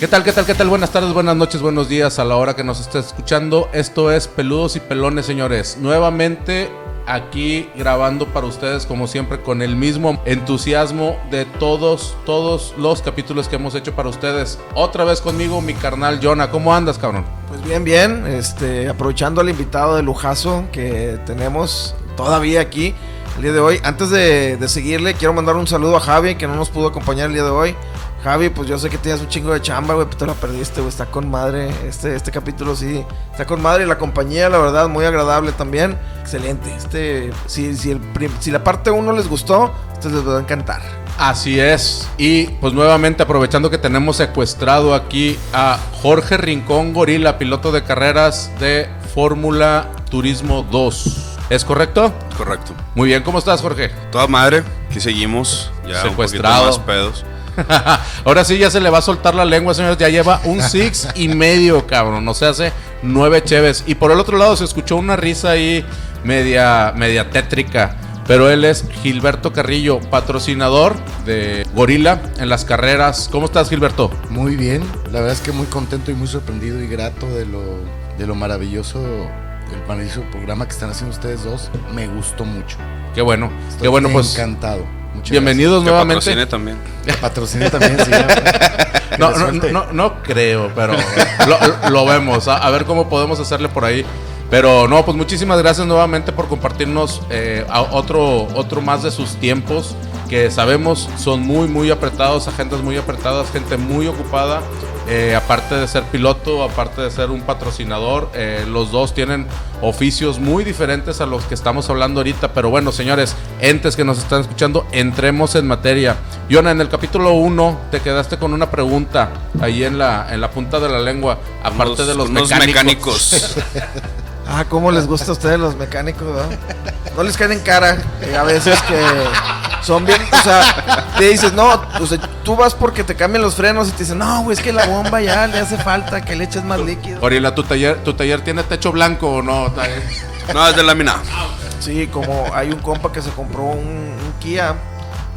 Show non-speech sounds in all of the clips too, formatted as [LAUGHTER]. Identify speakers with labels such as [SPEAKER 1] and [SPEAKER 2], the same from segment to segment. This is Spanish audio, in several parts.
[SPEAKER 1] ¿Qué tal, qué tal, qué tal? Buenas tardes, buenas noches, buenos días a la hora que nos esté escuchando. Esto es Peludos y Pelones, señores. Nuevamente aquí grabando para ustedes, como siempre, con el mismo entusiasmo de todos, todos los capítulos que hemos hecho para ustedes. Otra vez conmigo, mi carnal Jonah. ¿Cómo andas, cabrón?
[SPEAKER 2] Pues bien, bien. Este, aprovechando al invitado de lujazo que tenemos todavía aquí el día de hoy. Antes de, de seguirle, quiero mandar un saludo a Javi, que no nos pudo acompañar el día de hoy. Javi, pues yo sé que tienes un chingo de chamba, güey, pero te la perdiste, güey. Está con madre. Este, este capítulo sí. Está con madre. Y la compañía, la verdad, muy agradable también. Excelente. Este, si, si, el, si la parte 1 les gustó, este les va a encantar.
[SPEAKER 1] Así es. Y pues nuevamente aprovechando que tenemos secuestrado aquí a Jorge Rincón Gorila, piloto de carreras de Fórmula Turismo 2. ¿Es correcto?
[SPEAKER 3] Correcto.
[SPEAKER 1] Muy bien, ¿cómo estás, Jorge?
[SPEAKER 3] Toda madre, aquí seguimos. Ya
[SPEAKER 1] Secuestrado.
[SPEAKER 3] un poquito más pedos. [LAUGHS]
[SPEAKER 1] Ahora sí ya se le va a soltar la lengua, señores. Ya lleva un six y medio, cabrón. O sea, hace nueve cheves. Y por el otro lado se escuchó una risa ahí media, media tétrica. Pero él es Gilberto Carrillo, patrocinador de Gorila en las carreras. ¿Cómo estás, Gilberto?
[SPEAKER 4] Muy bien, la verdad es que muy contento y muy sorprendido y grato de lo, de lo maravilloso, el maravilloso programa que están haciendo ustedes dos. Me gustó mucho.
[SPEAKER 1] Qué bueno.
[SPEAKER 4] Estoy
[SPEAKER 1] Qué bueno, pues.
[SPEAKER 4] encantado. Muchas
[SPEAKER 1] Bienvenidos
[SPEAKER 3] Que
[SPEAKER 1] nuevamente.
[SPEAKER 3] patrocine también.
[SPEAKER 4] gracias. Patrocine [LAUGHS] también, sí. ya.
[SPEAKER 1] No, no, no, no creo, pero lo, lo vemos. A, a ver cómo podemos hacerle por ahí. Pero no, pues muchísimas gracias nuevamente por compartirnos eh, a- otro, otro más de sus tiempos que sabemos son muy, muy apretados, agendas muy apretadas, gente muy ocupada. Eh, aparte de ser piloto, aparte de ser un patrocinador, eh, los dos tienen oficios muy diferentes a los que estamos hablando ahorita. Pero bueno, señores, entes que nos están escuchando, entremos en materia. Yona, en el capítulo 1 te quedaste con una pregunta ahí en la, en la punta de la lengua, aparte
[SPEAKER 3] Unos-
[SPEAKER 1] de los mecánicos.
[SPEAKER 3] mecánicos. [LAUGHS]
[SPEAKER 2] Ah, ¿cómo les gusta a ustedes los mecánicos, verdad? No les caen en cara. eh, a veces que son bien, o sea, te dices, no, o sea, tú vas porque te cambian los frenos y te dicen, no, güey, es que la bomba ya le hace falta que le eches más líquido.
[SPEAKER 1] Gorila, ¿tu taller, ¿tu taller tiene techo blanco o no?
[SPEAKER 3] no, es de lámina.
[SPEAKER 2] Sí, como hay un compa que se compró un, un Kia,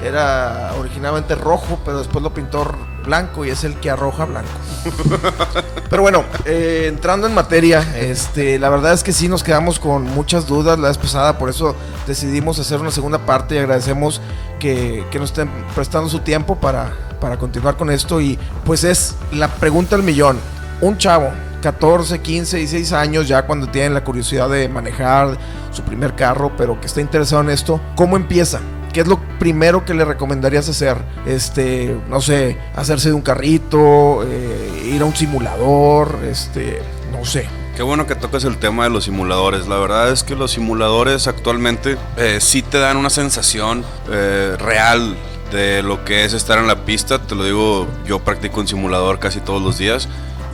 [SPEAKER 2] era originalmente rojo, pero después lo pintó blanco y es el Kia roja blanco. [LAUGHS] Pero bueno, eh, entrando en materia, este, la verdad es que sí nos quedamos con muchas dudas la vez pasada, por eso decidimos hacer una segunda parte y agradecemos que, que nos estén prestando su tiempo para, para continuar con esto. Y pues es la pregunta del millón. Un chavo, 14, 15, 16 años, ya cuando tienen la curiosidad de manejar su primer carro, pero que está interesado en esto, ¿cómo empieza? ¿Qué es lo primero que le recomendarías hacer? Este, no sé, hacerse de un carrito, eh, ir a un simulador, este, no sé.
[SPEAKER 3] Qué bueno que tocas el tema de los simuladores. La verdad es que los simuladores actualmente eh, sí te dan una sensación eh, real de lo que es estar en la pista. Te lo digo, yo practico un simulador casi todos los días.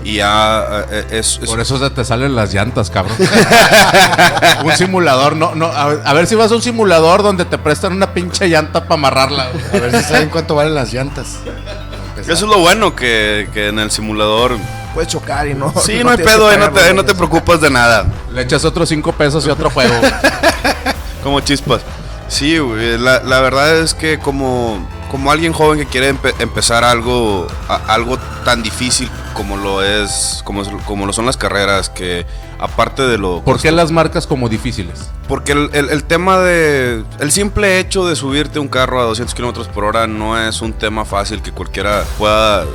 [SPEAKER 3] Y ya eh, es, es-
[SPEAKER 1] Por eso se te salen las llantas, cabrón. [LAUGHS] un simulador, no, no. A ver, a ver si vas a un simulador donde te prestan una pinche llanta para amarrarla. güey.
[SPEAKER 4] A ver si saben cuánto valen las llantas.
[SPEAKER 3] Eso es lo bueno que, que en el simulador.
[SPEAKER 2] Puedes chocar y no.
[SPEAKER 3] Sí, no, hay
[SPEAKER 2] tienes
[SPEAKER 3] pedo, eh, no
[SPEAKER 2] pagar
[SPEAKER 3] te, no te preocupas de nada.
[SPEAKER 1] Le echas otros cinco pesos y otro juego. [LAUGHS]
[SPEAKER 3] Como chispas. Sí, güey, la, la verdad es que como, como alguien joven que quiere empe- empezar algo, a- algo tan difícil como lo es, como, como lo son las carreras, que aparte de lo...
[SPEAKER 1] ¿Por qué las marcas como difíciles?
[SPEAKER 3] Porque el, el- el tema de... El simple hecho de subirte un carro a 200 kilómetros por hora no es un tema fácil que cualquiera pueda eh,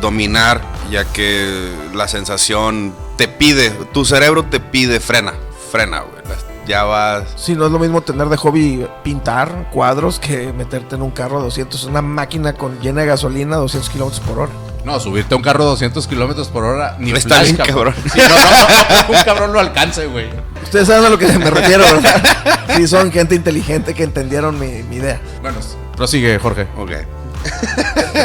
[SPEAKER 3] dominar, ya que la sensación te pide, tu cerebro te pide frena, frena, güey. Ya vas...
[SPEAKER 2] Sí, no es lo mismo tener de hobby pintar cuadros que meterte en un carro de 200, una máquina con llena de gasolina a 200 kilómetros por hora.
[SPEAKER 1] No, subirte a un carro a 200 kilómetros por hora, ni
[SPEAKER 3] Está bien,
[SPEAKER 1] cabrón.
[SPEAKER 3] cabrón.
[SPEAKER 1] Sí, no, no, no, no, un cabrón lo alcance, güey.
[SPEAKER 2] Ustedes saben a lo que me refiero, ¿verdad? Sí, son gente inteligente que entendieron mi, mi idea.
[SPEAKER 1] Bueno, prosigue, Jorge.
[SPEAKER 3] Ok.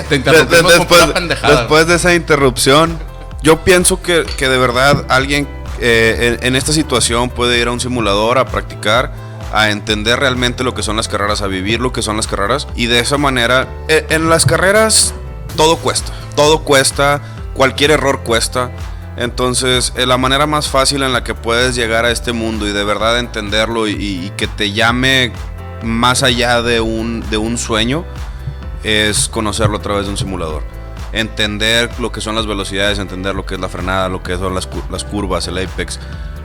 [SPEAKER 1] Te interrumpimos
[SPEAKER 3] de-
[SPEAKER 1] con
[SPEAKER 3] después,
[SPEAKER 1] pura pendejada.
[SPEAKER 3] después de esa interrupción, yo pienso que, que de verdad alguien eh, en, esta situación puede ir a un simulador a practicar, a entender realmente lo que son las carreras, a vivir lo que son las carreras. Y de esa manera, eh, en las carreras todo cuesta, todo cuesta, cualquier error cuesta. Entonces, eh, la manera más fácil en la que puedes llegar a este mundo y de verdad entenderlo y, y que te llame más allá de un, de un sueño es conocerlo a través de un simulador. Entender lo que son las velocidades, entender lo que es la frenada, lo que son las, las curvas, el apex,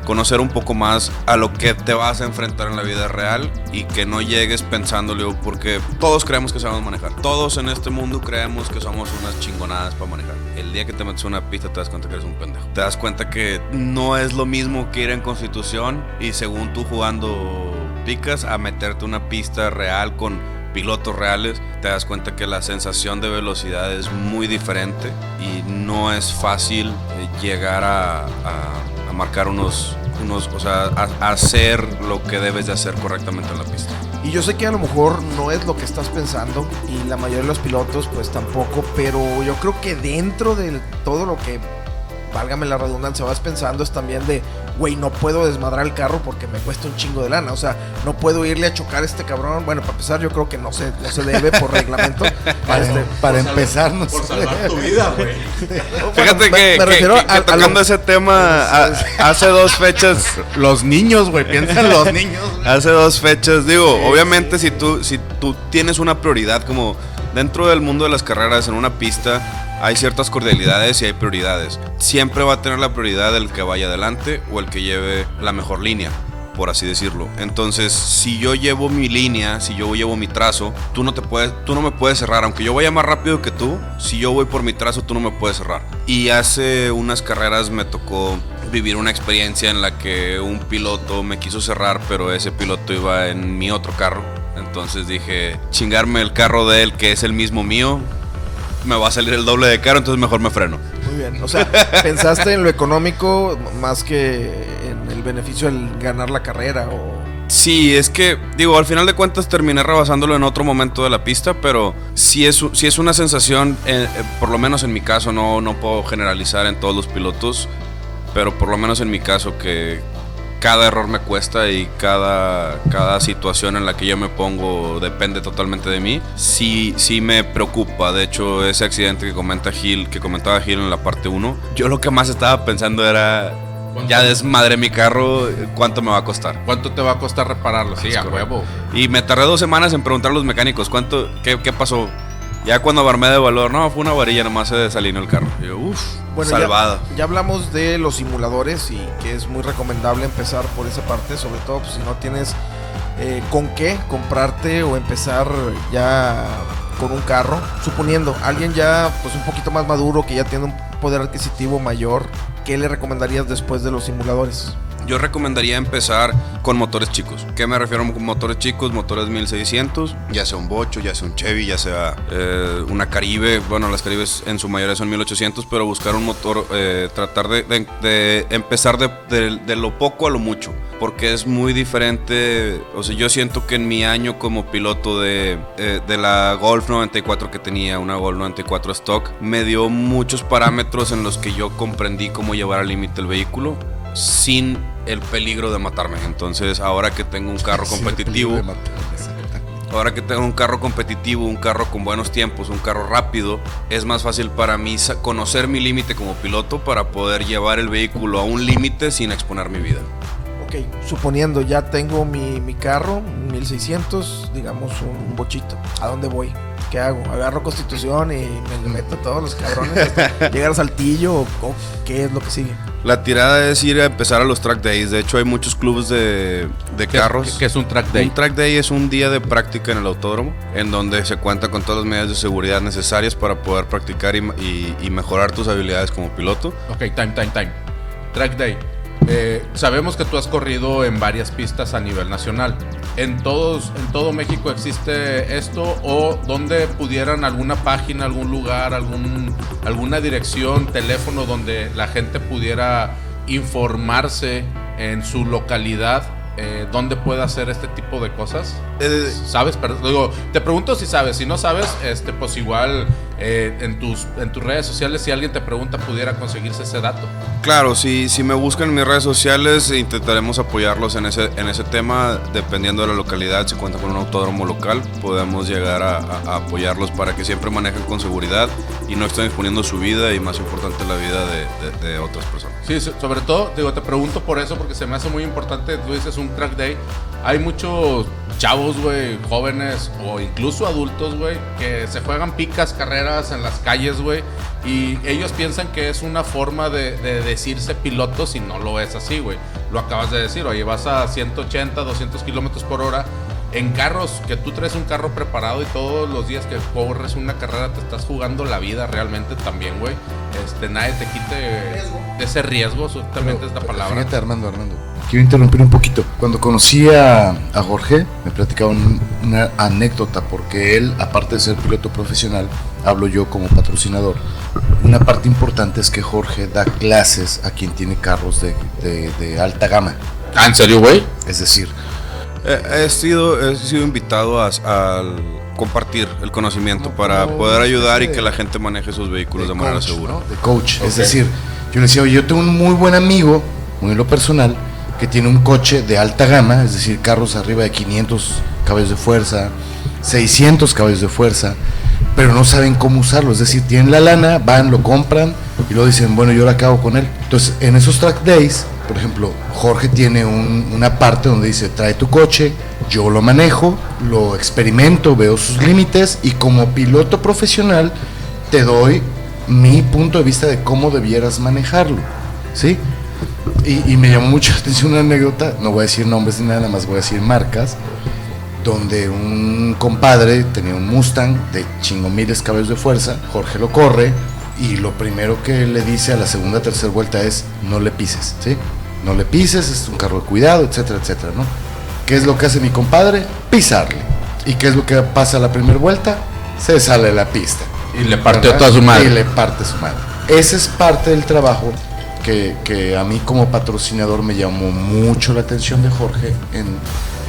[SPEAKER 3] conocer un poco más a lo que te vas a enfrentar en la vida real y que no llegues pensándole, porque todos creemos que sabemos manejar. Todos en este mundo creemos que somos unas chingonadas para manejar. El día que te metes una pista te das cuenta que eres un pendejo. Te das cuenta que no es lo mismo que ir en Constitución y según tú jugando picas a meterte una pista real con pilotos reales, te das cuenta que la sensación de velocidad es muy diferente y no es fácil eh, llegar a, marcar unos, unos o sea, hacer lo que debes de hacer correctamente en la pista.
[SPEAKER 2] Y yo sé que a lo mejor no es lo que estás pensando y la mayoría de los pilotos pues tampoco, pero yo creo que dentro de todo lo que, válgame la redundancia, vas pensando es también de, güey, no puedo desmadrar el carro porque me cuesta un chingo de lana, o sea, no puedo irle a chocar a este cabrón. Bueno, para empezar yo creo que no se, no se debe por reglamento. [LAUGHS]
[SPEAKER 4] Para,
[SPEAKER 2] Este,
[SPEAKER 4] para empezar, no
[SPEAKER 1] Por salvar tu vida, güey. [LAUGHS]
[SPEAKER 3] Fíjate
[SPEAKER 2] me-
[SPEAKER 3] que,
[SPEAKER 2] me refiero
[SPEAKER 3] que-
[SPEAKER 2] a-
[SPEAKER 3] que
[SPEAKER 2] a lo-
[SPEAKER 3] tocando ese tema, [LAUGHS] a- hace dos fechas
[SPEAKER 1] Los niños, güey. Piensa en los niños, güey.
[SPEAKER 3] Hace dos fechas, digo, obviamente si tú, si tú tienes una prioridad como dentro del mundo de las carreras en una pista, hay ciertas cordialidades y hay prioridades. Siempre va a tener la prioridad el que vaya adelante o el que lleve la mejor línea, por así decirlo. Entonces, si yo llevo mi línea, si yo llevo mi trazo, tú no te puedes, tú no me puedes cerrar, aunque yo vaya más rápido que tú, si yo voy por mi trazo, tú no me puedes cerrar. Y hace unas carreras me tocó vivir una experiencia en la que un piloto me quiso cerrar, pero ese piloto iba en mi otro carro. Entonces dije, chingarme el carro de él, que es el mismo mío, me va a salir el doble de caro, entonces mejor me freno.
[SPEAKER 2] Muy bien, o sea, pensaste en lo económico más que en el beneficio del ganar la carrera o...
[SPEAKER 3] Sí, es que, digo, al final de cuentas terminé rebasándolo en otro momento de la pista, pero sí es, sí es una sensación, eh, eh, por lo menos en mi caso, no, no puedo generalizar en todos los pilotos, pero por lo menos en mi caso que cada error me cuesta y cada, cada situación en la que yo me pongo depende totalmente de mí, sí, sí me preocupa. De hecho, ese accidente que comenta Gil, que comentaba Gil en la parte 1, yo lo que más estaba pensando era, ya desmadré mi carro, ¿cuánto me va a costar?
[SPEAKER 1] ¿Cuánto te va a costar repararlo? Sí, a huevo.
[SPEAKER 3] Y me tardé dos semanas en preguntar a los mecánicos cuánto, qué, qué pasó. Ya cuando armé de valor, no, fue una varilla, nomás se desalineó el carro. Y yo, uff,
[SPEAKER 2] ya-
[SPEAKER 3] salvada.
[SPEAKER 2] Ya, hablamos de los simuladores y que es muy recomendable empezar por esa parte, sobre todo pues, si no tienes eh, con qué comprarte o empezar ya con un carro. Suponiendo alguien ya pues un poquito más maduro que ya tiene un poder adquisitivo mayor, ¿qué le recomendarías después de los simuladores?
[SPEAKER 3] Yo recomendaría empezar con motores chicos. ¿Qué me refiero con motores chicos? Motores 1600, ya sea un Bocho, ya sea un Chevy, ya sea eh, una Caribe. Bueno, las Caribes en su mayoría son 1800, pero buscar un motor, eh, tratar de, de- de empezar de, de- lo poco a lo mucho. Porque es muy diferente. O sea, yo siento que en mi año como piloto de, eh, de la Golf 94 que tenía, una Golf 94 stock, me dio muchos parámetros en los que yo comprendí cómo llevar al límite el vehículo sin el peligro de matarme. Entonces, ahora que tengo un carro competitivo, ahora que tengo un carro competitivo, un carro con buenos tiempos, un carro rápido, es más fácil para mí conocer mi límite como piloto para poder llevar el vehículo a un límite sin exponer mi vida.
[SPEAKER 2] Ok, suponiendo ya tengo mi, mi carro, un 1600, digamos un bochito. ¿A dónde voy? ¿Qué hago? ¿Agarro Constitución y me meto a todos los cabrones hasta [LAUGHS] llegar a Saltillo? ¿O, o qué es lo que sigue?
[SPEAKER 3] La tirada es ir a empezar a los track days. De hecho, hay muchos clubes de, de
[SPEAKER 1] ¿Qué-
[SPEAKER 3] carros.
[SPEAKER 1] qué- es un track day?
[SPEAKER 3] Un track day es un día de práctica en el autódromo, en donde se cuenta con todas las medidas de seguridad necesarias para poder practicar y, y- y mejorar tus habilidades como piloto.
[SPEAKER 1] Ok, time, time, time. Track Day. Eh, sabemos que tú has corrido en varias pistas a nivel nacional. ¿En, todos, ¿En todo México existe esto? ¿O donde pudieran alguna página, algún lugar, algún, alguna dirección, teléfono donde la gente pudiera informarse en su localidad? Eh, ¿Dónde puede hacer este tipo de cosas?
[SPEAKER 3] Eh,
[SPEAKER 1] ¿Sabes? Pero, digo, te pregunto si sabes. Si no sabes, este, pues igual eh, en, tus, en tus redes sociales, si alguien te pregunta, pudiera conseguirse ese dato.
[SPEAKER 3] Claro, si, si me buscan en mis redes sociales, intentaremos apoyarlos en ese, en ese tema, dependiendo de la localidad, si cuenta con un autódromo local, podemos llegar a, a- a apoyarlos para que siempre manejen con seguridad y no estén exponiendo su vida y más importante la vida de, de- de otras personas.
[SPEAKER 1] Sí, so- sobre todo, digo, te pregunto por eso, porque se me hace muy importante. Tú dices un track day. Hay muchos chavos, güey, jóvenes o incluso adultos, güey, que se juegan picas, carreras carreras en las calles, güey. Y ellos piensan que es una forma de, de decirse pilotos y no lo es así, güey. Lo acabas de decir, oye, vas a 180, 200 kilómetros por hora en carros, que tú traes un carro preparado y todos los días que corres una carrera te estás jugando la vida realmente también, güey. Este, nadie te quite de ese riesgo, exactamente es la palabra.
[SPEAKER 4] Fíjate, Armando, Armando. Quiero interrumpir un poquito. Cuando conocí a, a Jorge, me platicaba un- una anécdota, porque él, aparte de ser piloto profesional, hablo yo como patrocinador. Una parte importante es que Jorge da clases a quien tiene carros de, de- de alta gama.
[SPEAKER 1] Ah, ¿en serio, güey?
[SPEAKER 4] Es decir,
[SPEAKER 3] He, he sido, he sido invitado a, a compartir el conocimiento para poder ayudar y que la gente maneje sus vehículos de, manera
[SPEAKER 4] coach,
[SPEAKER 3] segura.
[SPEAKER 4] ¿no? De coach.
[SPEAKER 1] Ok.
[SPEAKER 4] Es decir, yo le decía, oye, yo tengo un muy buen amigo, muy en lo personal, que tiene un coche de alta gama, es decir, carros arriba de 500 caballos de fuerza, 600 caballos de fuerza, pero no saben cómo usarlo. Es decir, tienen la lana, van, lo compran y luego dicen, bueno, yo lo acabo con él. Entonces, en esos track days, por ejemplo, Jorge tiene un- una parte donde dice, trae tu coche, yo lo manejo, lo experimento, veo sus límites y como piloto profesional te doy mi punto de vista de cómo debieras manejarlo. ¿Sí? Y, y me llamó mucho la atención una anécdota, no voy a decir nombres ni nada, nada más voy a decir marcas, donde un compadre tenía un Mustang de chingo miles caballos de fuerza, Jorge lo corre y lo primero que le dice a la segunda tercera vuelta es no le pises, ¿sí? No le pises, es un carro de cuidado, etcétera, etcétera, ¿no? ¿Qué es lo que hace mi compadre? Pisarle. ¿Y qué es lo que pasa a la primera vuelta? Se sale de la pista.
[SPEAKER 1] Y le partió
[SPEAKER 4] ¿verdad?
[SPEAKER 1] toda su madre.
[SPEAKER 4] Y le parte su madre. Ese es parte del trabajo que, que a mí como patrocinador me llamó mucho la atención de Jorge en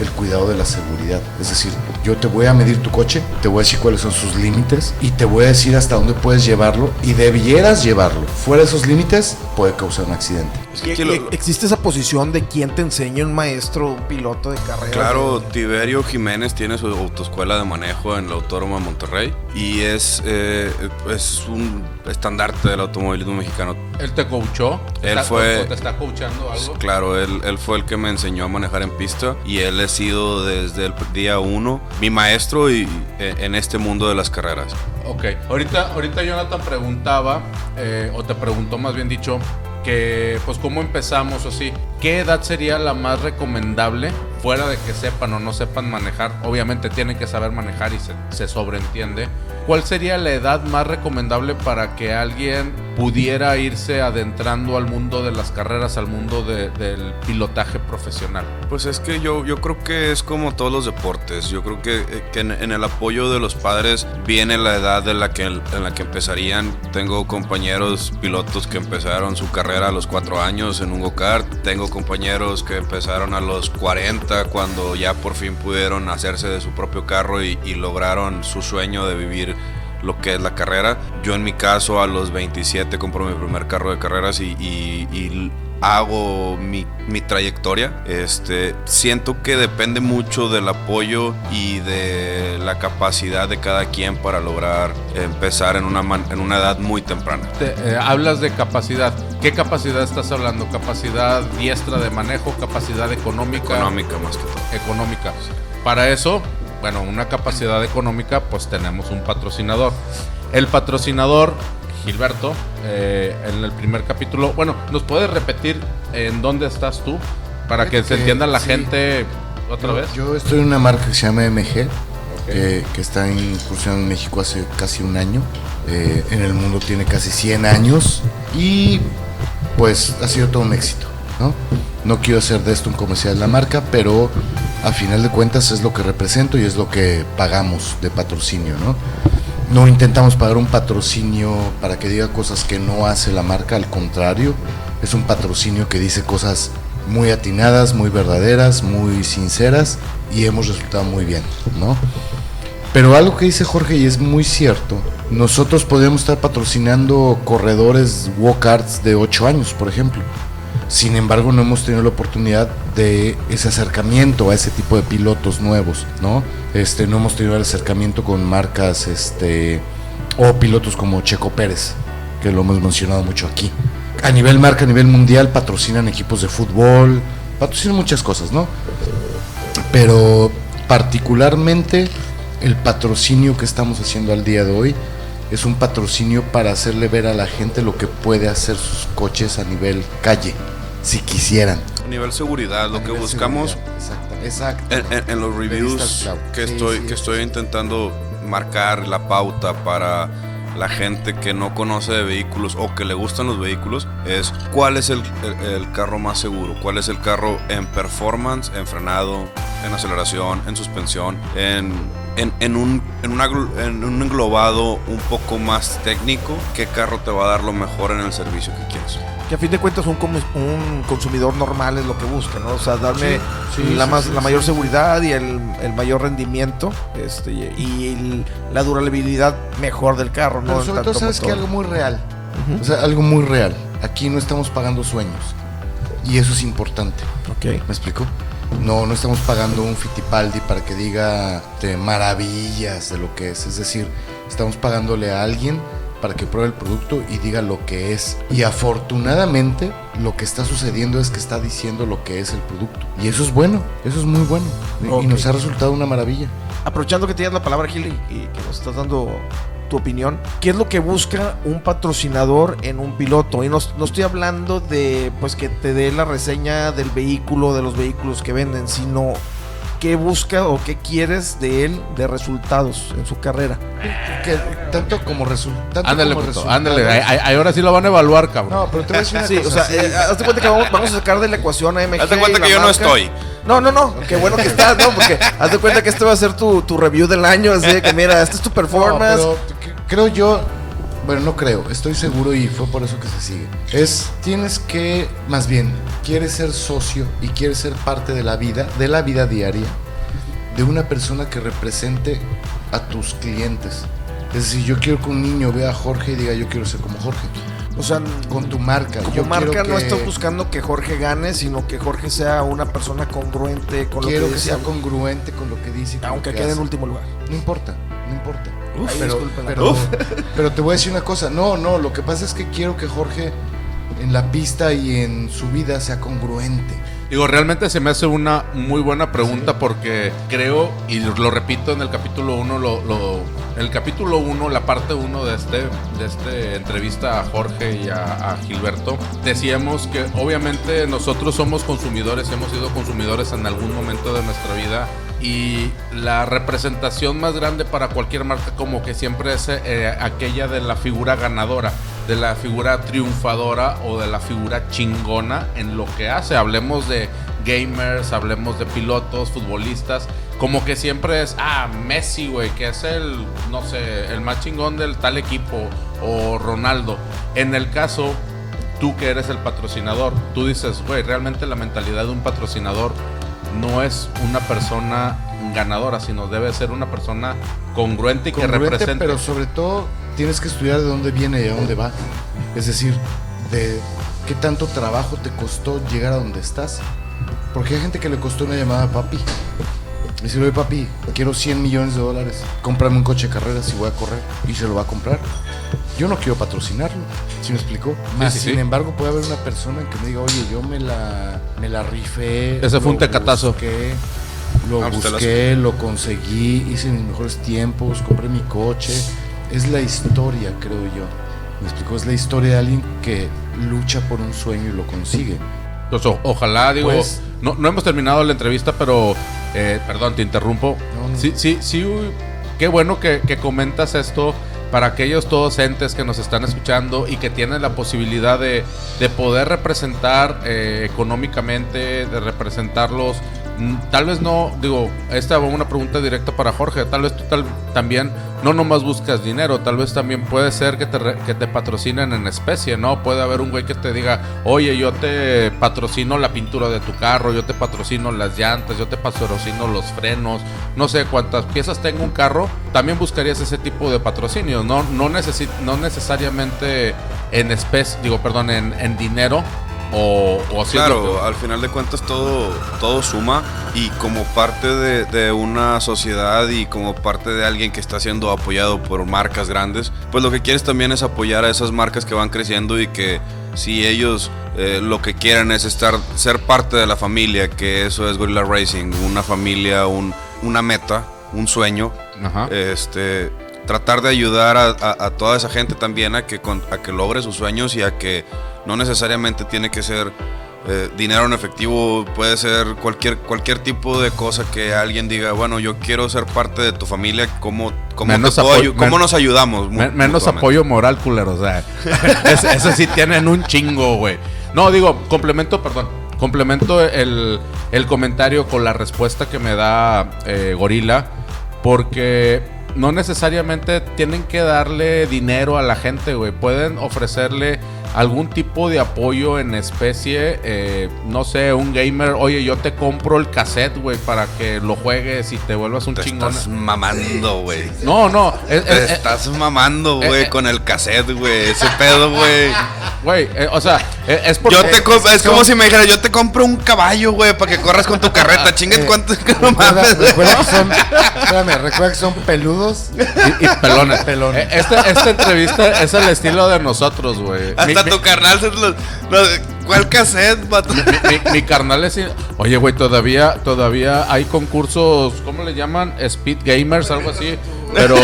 [SPEAKER 4] el cuidado de la seguridad. Es decir, yo te voy a medir tu coche, te voy a decir cuáles son sus límites y te voy a decir hasta dónde puedes llevarlo y debieras llevarlo. Fuera de esos límites puede causar un accidente.
[SPEAKER 3] Es
[SPEAKER 2] Y-
[SPEAKER 3] que aquí
[SPEAKER 2] y
[SPEAKER 3] lo-
[SPEAKER 2] existe esa posición de quien te enseña un maestro, un piloto de carrera.
[SPEAKER 3] Claro, Tiberio Jiménez tiene su autoescuela de manejo en la Autónoma de Monterrey y es, eh, es un estandarte del automovilismo mexicano.
[SPEAKER 1] Él te coachó.
[SPEAKER 3] Él
[SPEAKER 1] Está-
[SPEAKER 3] fue-
[SPEAKER 1] te está coachando algo.
[SPEAKER 3] Claro, él, él fue el que me enseñó a manejar en pista y él sido desde el día uno mi maestro y, eh, en este mundo de las carreras.
[SPEAKER 1] Ok, ahorita, ahorita Jonathan preguntaba, eh, o te preguntó más bien dicho, que pues cómo empezamos o así, ¿qué edad sería la más recomendable fuera de que sepan o no sepan manejar? Obviamente tienen que saber manejar y se, se sobreentiende. ¿Cuál sería la edad más recomendable para que alguien pudiera irse adentrando al mundo de las carreras, al mundo de- del pilotaje profesional?
[SPEAKER 3] Pues es que yo, yo creo que es como todos los deportes. Yo creo que, eh, que en, el apoyo de los padres viene la edad de la que, en la que empezarían. Tengo compañeros pilotos que empezaron su carrera a los 4 años en un go-kart. Tengo compañeros que empezaron a los 40 cuando ya por fin pudieron hacerse de su propio carro y lograron su sueño de vivir lo que es la carrera. Yo en mi caso a los 27 compro mi primer carro de carreras y, y- y hago mi, mi trayectoria. Este, siento que depende mucho del apoyo y de la capacidad de cada quien para lograr empezar en una, man- en una edad muy temprana.
[SPEAKER 1] Te- eh, hablas de capacidad. ¿Qué capacidad estás hablando? ¿Capacidad diestra de manejo? ¿Capacidad económica?
[SPEAKER 3] Económica más que todo.
[SPEAKER 1] Económica. Para eso, bueno, una capacidad económica, pues tenemos un patrocinador. El patrocinador, Gilberto, eh, en el primer capítulo, bueno, ¿nos puedes repetir en dónde estás tú? Para que se
[SPEAKER 4] que
[SPEAKER 1] entienda la
[SPEAKER 4] sí.
[SPEAKER 1] gente otra
[SPEAKER 4] Yo-
[SPEAKER 1] vez.
[SPEAKER 4] Yo estoy en una marca que se llama MG, que, que está incursionando en México hace casi un año. Eh, en el mundo tiene casi 100 años y pues ha sido todo un éxito. ¿no? No quiero hacer de esto un comercial de la marca, pero a final de cuentas es lo que represento y es lo que pagamos de patrocinio. ¿no? No intentamos pagar un patrocinio para que diga cosas que no hace la marca, al contrario, es un patrocinio que dice cosas muy atinadas, muy verdaderas, muy sinceras y hemos resultado muy bien, ¿no? Pero algo que dice Jorge y es muy cierto, nosotros podríamos estar patrocinando corredores walk-arts de 8 años, por ejemplo. Sin embargo, no hemos tenido la oportunidad de ese acercamiento a ese tipo de pilotos nuevos, ¿no? Este, no hemos tenido el acercamiento con marcas, este, o pilotos como Checo Pérez, que lo hemos mencionado mucho aquí. A nivel marca, a nivel mundial, patrocinan equipos de fútbol, patrocinan muchas cosas, ¿no? Pero particularmente el patrocinio que estamos haciendo al día de hoy es un patrocinio para hacerle ver a la gente lo que puede hacer sus coches a nivel calle, si quisieran.
[SPEAKER 3] A nivel seguridad, lo
[SPEAKER 4] A
[SPEAKER 3] que buscamos.
[SPEAKER 4] Exacto, exacto.
[SPEAKER 3] en, en- en los reviews que
[SPEAKER 4] Sí,
[SPEAKER 3] estoy,
[SPEAKER 4] sí,
[SPEAKER 3] que estoy intentando marcar la pauta para la gente que no conoce de vehículos o que le gustan los vehículos es cuál es el, el- el carro más seguro, cuál es el carro en performance, en frenado, en aceleración, en suspensión, en, en, en un, en, una en un englobado un poco más técnico, qué carro te va a dar lo mejor en el servicio que quieres.
[SPEAKER 2] Que a fin de cuentas un, un consumidor normal es lo que busca, ¿no? O sea, darme
[SPEAKER 4] Sí, sí,
[SPEAKER 2] la,
[SPEAKER 4] sí,
[SPEAKER 2] más, la mayor seguridad y el, el mayor rendimiento este, y, el- la durabilidad mejor del carro, ¿no?
[SPEAKER 4] Pero sobre todo sabes que algo muy real. O sea, algo muy real. Aquí no estamos pagando sueños. Y eso es importante.
[SPEAKER 2] Ok.
[SPEAKER 4] ¿Me explico? No, no estamos pagando un Fittipaldi para que diga de maravillas de lo que es. Es decir, estamos pagándole a alguien para que pruebe el producto y diga lo que es. Y afortunadamente lo que está sucediendo es que está diciendo lo que es el producto. Y eso es bueno, eso es muy bueno. Y- nos ha resultado una maravilla.
[SPEAKER 2] Aprovechando que tienes la palabra, Gil, y, y que nos estás dando tu opinión, ¿qué es lo que busca un patrocinador en un piloto? Y no, no estoy hablando de pues que te dé la reseña del vehículo, de los vehículos que venden, sino qué busca o qué quieres de él de resultados en su carrera.
[SPEAKER 4] Que tanto como resultado.
[SPEAKER 1] Ándale, puto, ándale. Ahí- ahí- ahí ahora sí lo van a evaluar, cabrón.
[SPEAKER 4] No, pero te voy a decir una [LAUGHS]
[SPEAKER 2] Sí, o
[SPEAKER 4] cosa.
[SPEAKER 2] sea, eh, hazte cuenta que vamos, vamos a sacar de la ecuación a MG.
[SPEAKER 3] Hazte cuenta que yo no estoy.
[SPEAKER 2] No, no, no, qué bueno que estás, ¿no? Porque hazte cuenta que este va a ser tu, tu review del año, así de que mira, esta es tu
[SPEAKER 4] No,
[SPEAKER 2] performance.
[SPEAKER 4] pero c- creo yo, bueno, no creo, estoy seguro y fue por eso que se sigue. Es, tienes que, más bien, quieres ser socio y quieres ser parte de la vida, de la vida diaria, de una persona que represente a tus clientes. Es decir, yo quiero que un niño vea a Jorge y diga, yo quiero ser como Jorge.
[SPEAKER 2] O sea,
[SPEAKER 4] Con tu marca.
[SPEAKER 2] como
[SPEAKER 4] yo
[SPEAKER 2] marca
[SPEAKER 4] quiero
[SPEAKER 2] no
[SPEAKER 4] que-
[SPEAKER 2] estás buscando que Jorge gane, sino que Jorge sea una persona congruente con lo
[SPEAKER 4] Quiero
[SPEAKER 2] que
[SPEAKER 4] que
[SPEAKER 2] decía,
[SPEAKER 4] sea congruente con lo que dice. lo
[SPEAKER 2] aunque
[SPEAKER 4] que
[SPEAKER 2] quede en
[SPEAKER 4] hace.
[SPEAKER 2] último lugar.
[SPEAKER 4] No importa, no importa.
[SPEAKER 2] Uf, Ay,
[SPEAKER 4] pero, pero,
[SPEAKER 2] Uf.
[SPEAKER 4] pero te voy a decir una cosa. No, no, lo que pasa es que quiero que Jorge en la pista y en su vida sea congruente.
[SPEAKER 1] Digo, realmente se me hace una muy buena pregunta porque creo, y lo repito en el capítulo 1, lo, lo- el capítulo 1, la parte 1 de este, de este entrevista a Jorge y a, a Gilberto, decíamos que obviamente nosotros somos consumidores, hemos sido consumidores en algún momento de nuestra vida y la representación más grande para cualquier marca como que siempre es eh, aquella de la figura ganadora, de la figura triunfadora o de la figura chingona en lo que hace. Hablemos de gamers, hablemos de pilotos, futbolistas, como que siempre es, ah, Messi, güey, que es el, no sé, el más chingón del tal equipo, o Ronaldo. En el caso, tú que eres el patrocinador, tú dices, güey, realmente la mentalidad de un patrocinador no es una persona ganadora, sino debe ser una persona congruente y que represente.
[SPEAKER 4] pero sobre todo tienes que estudiar de dónde viene y a dónde va. Es decir, de qué tanto trabajo te costó llegar a donde estás. Porque hay gente que le costó una llamada a papi. Decir, oye papi, quiero 100 millones de dólares, cómprame un coche de carreras y voy a correr. Y se lo va a comprar. Yo no quiero patrocinarlo, ¿sí me explicó? Más,
[SPEAKER 1] sí,
[SPEAKER 4] sin
[SPEAKER 1] sí.
[SPEAKER 4] embargo, puede haber una persona que me diga, oye, yo me la, me la rifé.
[SPEAKER 1] Ese fue un tecatazo.
[SPEAKER 4] busqué, lo
[SPEAKER 3] Ah,
[SPEAKER 4] busqué, lo conseguí, hice mis mejores tiempos, compré mi coche. Es la historia, creo yo. Me explico, es la historia de alguien que lucha por un sueño y lo consigue.
[SPEAKER 1] Pues, o- ojalá, digo,
[SPEAKER 4] Pues-
[SPEAKER 1] no, no hemos terminado la entrevista, pero, eh, perdón, te interrumpo.
[SPEAKER 4] No, no.
[SPEAKER 1] Sí, sí, sí, uy, qué bueno que, que comentas esto para aquellos todos entes que nos están escuchando y que tienen la posibilidad de, de poder representar eh, económicamente, de representarlos. Mm, Tal vez no, digo, esta va una pregunta directa para Jorge, tal vez tú tal- también no nomás buscas dinero, tal vez también puede ser que te, que te patrocinen en especie, ¿no? Puede haber un güey que te diga, oye, yo te patrocino la pintura de tu carro, yo te patrocino las llantas, yo te patrocino los frenos, no sé cuántas piezas tenga un carro, también buscarías ese tipo de patrocinio, no, no, necesi- no necesariamente en especie, digo, perdón, en, en dinero o, o
[SPEAKER 3] Claro,
[SPEAKER 1] que-
[SPEAKER 3] al final de cuentas todo, todo suma y como parte de, de una sociedad y como parte de alguien que está siendo apoyado por marcas grandes, pues lo que quieres también es apoyar a esas marcas que van creciendo y que si ellos eh, lo que quieren es estar, ser parte de la familia, que eso es Gorilla Racing, una familia, un, una meta, un sueño,
[SPEAKER 1] Ajá.
[SPEAKER 3] este, tratar de ayudar a, a- a toda esa gente también a que, a que logre sus sueños y a que no necesariamente tiene que ser eh, dinero en efectivo, puede ser cualquier, cualquier tipo de cosa que alguien diga, bueno, yo quiero ser parte de tu familia, ¿cómo, cómo,
[SPEAKER 1] Menos apoyo-
[SPEAKER 3] cómo
[SPEAKER 1] men-
[SPEAKER 3] nos ayudamos?
[SPEAKER 1] menos apoyo moral, culero. O sea, ese, ese sí tienen un chingo, güey. No, digo, complemento, perdón. Complemento el, el comentario con la respuesta que me da eh, Gorila. Porque no necesariamente tienen que darle dinero a la gente, güey. Pueden ofrecerle algún tipo de apoyo en especie. eh, no sé, un gamer. Oye, yo te compro el cassette, güey, para que lo juegues y te vuelvas un
[SPEAKER 3] Te
[SPEAKER 1] chingón.
[SPEAKER 3] estás mamando, güey.
[SPEAKER 1] No, no. es-
[SPEAKER 3] Te
[SPEAKER 1] es- es-
[SPEAKER 3] estás mamando,
[SPEAKER 1] eh,
[SPEAKER 3] güey,
[SPEAKER 1] eh.
[SPEAKER 3] con el cassette, güey. Ese pedo, güey.
[SPEAKER 1] Güey, eh, o sea, eh, es porque...
[SPEAKER 3] Yo te comp- es como si me dijera, yo te compro un caballo, güey, para que corras con tu [LAUGHS] carreta. Chingue,
[SPEAKER 4] Eh,
[SPEAKER 3] ¿cuánto? No mames,
[SPEAKER 4] recuerda que son, [LAUGHS] espérame, recuerda que son peludos.
[SPEAKER 1] Y, y pelones. [LAUGHS]
[SPEAKER 4] Pelones.
[SPEAKER 1] Eh, Esta, esta entrevista es el estilo de nosotros, güey.
[SPEAKER 3] Hasta
[SPEAKER 1] mi-
[SPEAKER 3] tu carnal se lo, lo- ¿Cuál cassette, vato?
[SPEAKER 1] mi- mi carnal es... Oye, güey, todavía, todavía hay concursos, ¿cómo le llaman? Speed Gamers, algo así. Pero...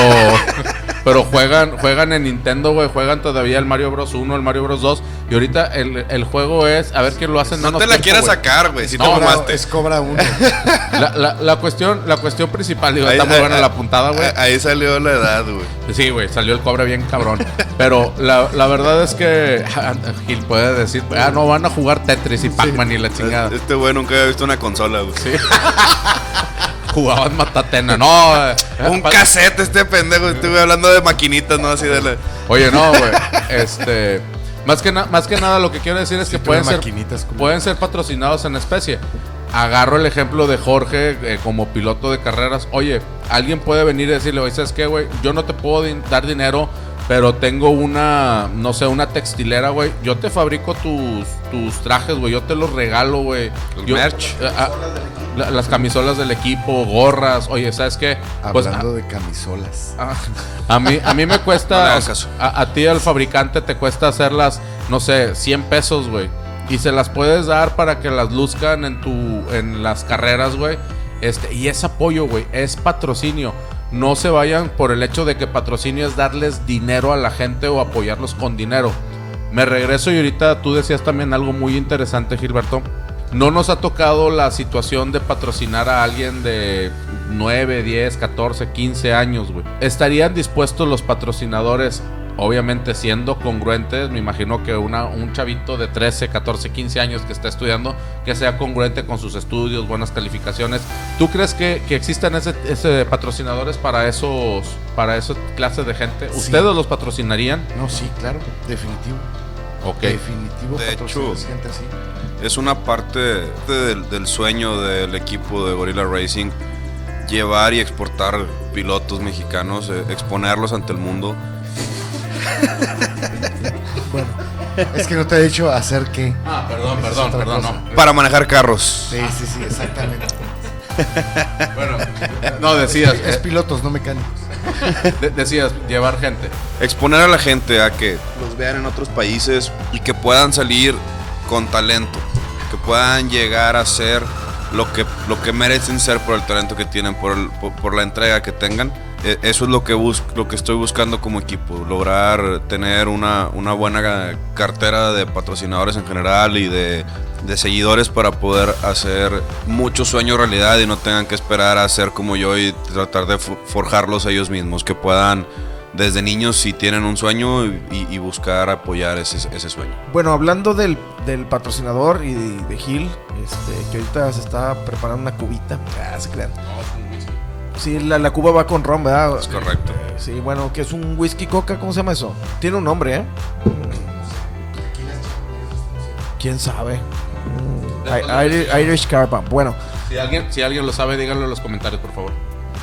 [SPEAKER 1] Pero juegan, juegan en Nintendo, güey. Juegan todavía el Mario Bros. 1, el Mario Bros. 2. Y ahorita el, el juego es... A ver quién lo hace
[SPEAKER 3] No te la
[SPEAKER 1] tiempo,
[SPEAKER 3] quieras sacar, güey, si te
[SPEAKER 1] No,
[SPEAKER 4] Cobra-
[SPEAKER 3] mamaste.
[SPEAKER 4] es cobra uno. [LAUGHS]
[SPEAKER 1] La, la, la cuestión, la cuestión principal, digo,
[SPEAKER 3] Ahí-
[SPEAKER 1] está muy
[SPEAKER 3] ahí-
[SPEAKER 1] buena la puntada, güey.
[SPEAKER 3] Ahí salió la edad, güey.
[SPEAKER 1] Sí, güey, salió el cobre bien cabrón. Pero la, la verdad es que [LAUGHS] Gil puede decir, ah, no, van a jugar Tetris y Pac-Man y la chingada.
[SPEAKER 3] Este güey nunca había visto una consola, güey.
[SPEAKER 1] Sí. [LAUGHS] Jugaban Matatena, no. eh,
[SPEAKER 3] Un cassette este pendejo. Estuve hablando de maquinitas, ¿no? Así de la...
[SPEAKER 1] Oye, no, güey. Este. Más que, más que nada lo que quiero decir es que pueden ser, pueden ser patrocinados en especie. Agarro el ejemplo de Jorge eh, como piloto de carreras. Oye, alguien puede venir y decirle, oye, ¿sabes qué, güey? Yo no te puedo din- dar dinero, pero tengo una, no sé, una textilera, güey. Yo te fabrico tus, tus trajes, güey. Yo te los regalo, güey. Yo-
[SPEAKER 3] merch.
[SPEAKER 1] eh, ah, la- las camisolas del equipo, gorras. Oye, ¿sabes qué? Pues,
[SPEAKER 4] Hablando de camisolas.
[SPEAKER 1] Ah, A mí, a mí me [LAUGHS]
[SPEAKER 3] No
[SPEAKER 1] cuesta.
[SPEAKER 3] hagas
[SPEAKER 1] o sea,
[SPEAKER 3] caso.
[SPEAKER 1] a, a ti, al fabricante, te cuesta hacerlas, no sé, 100 pesos, güey. Y se las puedes dar para que las luzcan en tu en las carreras, güey. Este, y es apoyo, güey. Es patrocinio. No se vayan por el hecho de que patrocinio es darles dinero a la gente o apoyarlos con dinero. Me regreso y ahorita tú decías también algo muy interesante, Gilberto. No nos ha tocado la situación de patrocinar a alguien de 9, 10, 14, 15 años, güey. ¿Estarían dispuestos los patrocinadores, obviamente siendo congruentes? Me imagino que una, un chavito de 13, 14, 15 años que está estudiando, que sea congruente con sus estudios, buenas calificaciones. ¿Tú crees que, que existan ese, ese patrocinadores para esos para esa clase de gente?
[SPEAKER 4] Sí.
[SPEAKER 1] ¿Ustedes los patrocinarían?
[SPEAKER 4] No, sí, claro, definitivo.
[SPEAKER 1] Ok.
[SPEAKER 4] Definitivo
[SPEAKER 3] De hecho,
[SPEAKER 4] gente así.
[SPEAKER 3] Es una parte del, del sueño del equipo de Gorilla Racing llevar y exportar pilotos mexicanos, eh, exponerlos ante el mundo. [LAUGHS]
[SPEAKER 4] Bueno, es que no te he dicho hacer qué.
[SPEAKER 1] Ah, perdón,
[SPEAKER 4] Esa
[SPEAKER 1] perdón, perdón.
[SPEAKER 4] cosa.
[SPEAKER 1] No.
[SPEAKER 3] Para manejar carros.
[SPEAKER 4] Sí, sí, sí, exactamente. [LAUGHS]
[SPEAKER 1] Bueno, [LAUGHS] no decías,
[SPEAKER 4] Es
[SPEAKER 1] eh,
[SPEAKER 4] pilotos, no mecánicos.
[SPEAKER 1] de- decías llevar gente.
[SPEAKER 3] Exponer a la gente a que los vean en otros países y que puedan salir con talento, que puedan llegar a ser lo que, lo que merecen ser por el talento que tienen, por, el- por, por la entrega que tengan. Eh, Eso es lo que, bus lo que estoy buscando como equipo, lograr tener una, una buena cartera de patrocinadores en general y de, de seguidores para poder hacer muchos sueños realidad y no tengan que esperar a ser como yo y tratar de fo- forjarlos ellos mismos, que puedan desde niños si tienen un sueño y, y buscar apoyar ese, ese sueño.
[SPEAKER 2] Bueno, hablando del, del patrocinador y de, de Gil, este, que ahorita se está preparando una cubita. Ah, se crean. Sí, la, la cuba va con ron, ¿verdad?
[SPEAKER 3] Es correcto.
[SPEAKER 2] Sí, bueno, que es un whisky coca, ¿cómo se llama eso? Tiene un nombre, ¿eh? ¿Quién sabe? Mm, Irish Carpa. Bueno,
[SPEAKER 1] Si alguien, si alguien lo sabe, díganlo en los comentarios, por favor.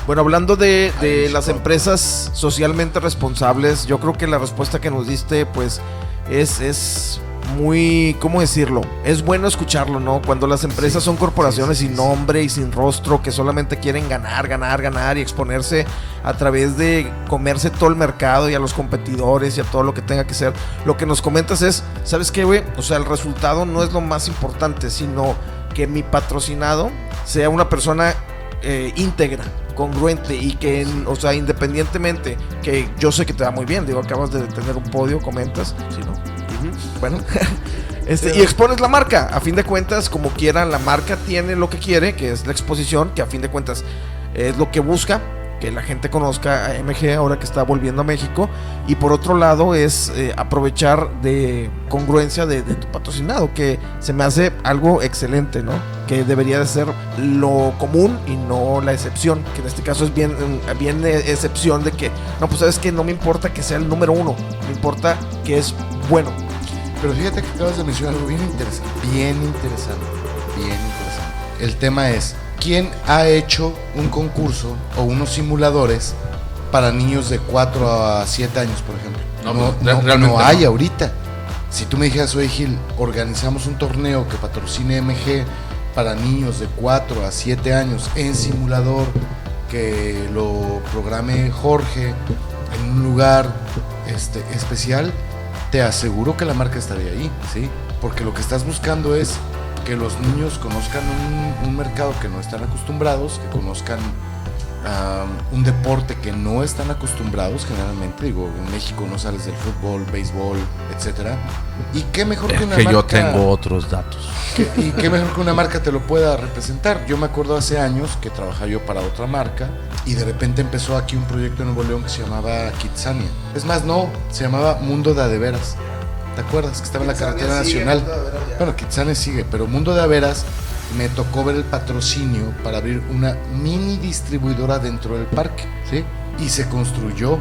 [SPEAKER 2] Bueno, hablando de, de las empresas socialmente responsables, yo creo que la respuesta que nos diste, pues, es, es muy, ¿cómo decirlo? Es bueno escucharlo, ¿no? Cuando las empresas son corporaciones sin nombre y sin rostro, que solamente quieren ganar, ganar, ganar y exponerse a través de comerse todo el mercado y a los competidores y a todo lo que tenga que ser. Lo que nos comentas es, ¿sabes qué, güey? O sea, el resultado no es lo más importante, sino que mi patrocinado sea una persona eh, íntegra, congruente y que, o sea, independientemente, que yo sé que te va muy bien, digo, acabas de tener un podio, comentas, si no, bueno, [LAUGHS] este, y expones la marca, a fin de cuentas, como quiera, la marca tiene lo que quiere, que es la exposición, que a fin de cuentas es lo que busca, que la gente conozca a MG ahora que está volviendo a México, y por otro lado es eh, aprovechar de congruencia de, de tu patrocinado, que se me hace algo excelente, ¿no? Que debería de ser lo común y no la excepción, que en este caso es bien, bien excepción de que, no, pues sabes que no me importa que sea el número uno, me importa que es bueno.
[SPEAKER 4] Pero fíjate que acabas de mencionar algo bien interesante. Bien interesante. Bien interesante. El tema es, ¿quién ha hecho un concurso o unos simuladores para niños de 4 a 7 años, por ejemplo?
[SPEAKER 1] No,
[SPEAKER 4] No,
[SPEAKER 1] pues,
[SPEAKER 4] no,
[SPEAKER 1] realmente
[SPEAKER 4] no hay ahorita. Si tú me dijeras, oye Gil, organizamos un torneo que patrocine MG para niños de 4 a 7 años en simulador, que lo programe Jorge en un lugar este, especial, te aseguro que la marca estaría ahí, ¿sí? Porque lo que estás buscando es que los niños conozcan un, un mercado que no están acostumbrados, que conozcan un deporte que no están acostumbrados generalmente. Digo, en México no sales del fútbol, béisbol, etcétera. Y qué mejor que una
[SPEAKER 1] que yo tengo otros datos.
[SPEAKER 4] que- y qué mejor que una marca te lo pueda representar. Yo me acuerdo hace años que trabajaba yo para otra marca y de repente empezó aquí un proyecto en Nuevo León que se llamaba Kitsania. Es más, no, se llamaba Mundo de Adeveras. ¿Te acuerdas? Que estaba en la carretera nacional. Bueno, Kitsania sigue, pero Mundo de Averas me tocó ver el patrocinio para abrir una mini distribuidora dentro del parque, ¿sí? Y se construyó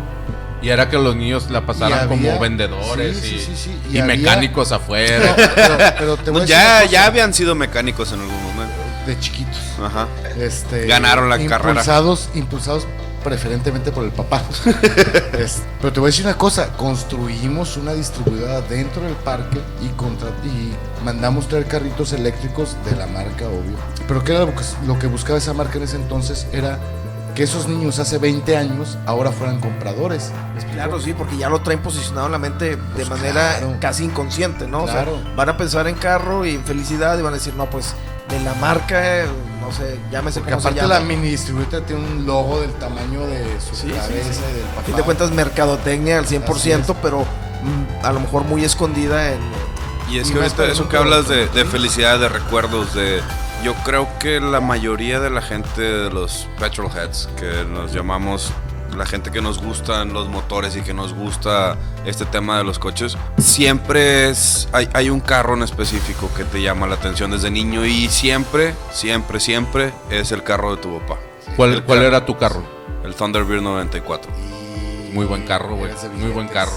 [SPEAKER 1] Y era que los niños la pasaran
[SPEAKER 4] había-
[SPEAKER 1] como vendedores
[SPEAKER 4] sí,
[SPEAKER 1] y,
[SPEAKER 4] sí, sí, sí,
[SPEAKER 1] y
[SPEAKER 4] y había-
[SPEAKER 1] mecánicos afuera.
[SPEAKER 4] pero, pero te voy a decir
[SPEAKER 3] ya, ya habían sido mecánicos en algún momento.
[SPEAKER 4] de chiquitos.
[SPEAKER 3] Ajá.
[SPEAKER 4] Este,
[SPEAKER 3] Ganaron la carrera.
[SPEAKER 4] impulsados, Impulsados preferentemente por el papá. [LAUGHS] Es- pero te voy a decir una cosa, construimos una distribuidora dentro del parque y, contra- y mandamos traer carritos eléctricos de la marca, obvio. Pero ¿qué era lo que, lo que buscaba esa marca en ese entonces? Era que esos niños hace 20 años ahora fueran compradores.
[SPEAKER 2] Claro, sí, porque ya lo traen posicionado en la mente de
[SPEAKER 4] Pues
[SPEAKER 2] manera
[SPEAKER 4] claro.
[SPEAKER 2] casi inconsciente, ¿no? O sea,
[SPEAKER 4] Claro.
[SPEAKER 2] van a pensar en carro y en felicidad y van a decir, no, pues de la marca, no sé, llámese
[SPEAKER 4] Porque
[SPEAKER 2] cómo se
[SPEAKER 4] aparte
[SPEAKER 2] llama.
[SPEAKER 4] la mini distribuidora tiene un logo del tamaño de su
[SPEAKER 2] Sí, sí,
[SPEAKER 4] cabeza
[SPEAKER 2] sí.
[SPEAKER 4] y del papá.
[SPEAKER 2] A fin de cuentas, mercadotecnia al 100%,
[SPEAKER 4] Así
[SPEAKER 2] pero mm, a lo mejor muy escondida en...
[SPEAKER 3] Y es
[SPEAKER 2] Y
[SPEAKER 3] que ahorita eso que hablas de felicidad, de recuerdos, de... Yo creo que la mayoría de la gente de los petrolheads, que nos llamamos la gente que nos gustan los motores y que nos gusta este tema de los coches, siempre es... Hay, hay un carro en específico que te llama la atención desde niño y siempre, siempre, siempre es el carro de tu papá.
[SPEAKER 1] ¿Cuál,
[SPEAKER 3] El
[SPEAKER 1] cuál
[SPEAKER 3] carro.
[SPEAKER 1] era tu carro?
[SPEAKER 3] El Thunderbird 94.
[SPEAKER 4] Y-
[SPEAKER 1] Muy buen carro, güey. Muy buen carro.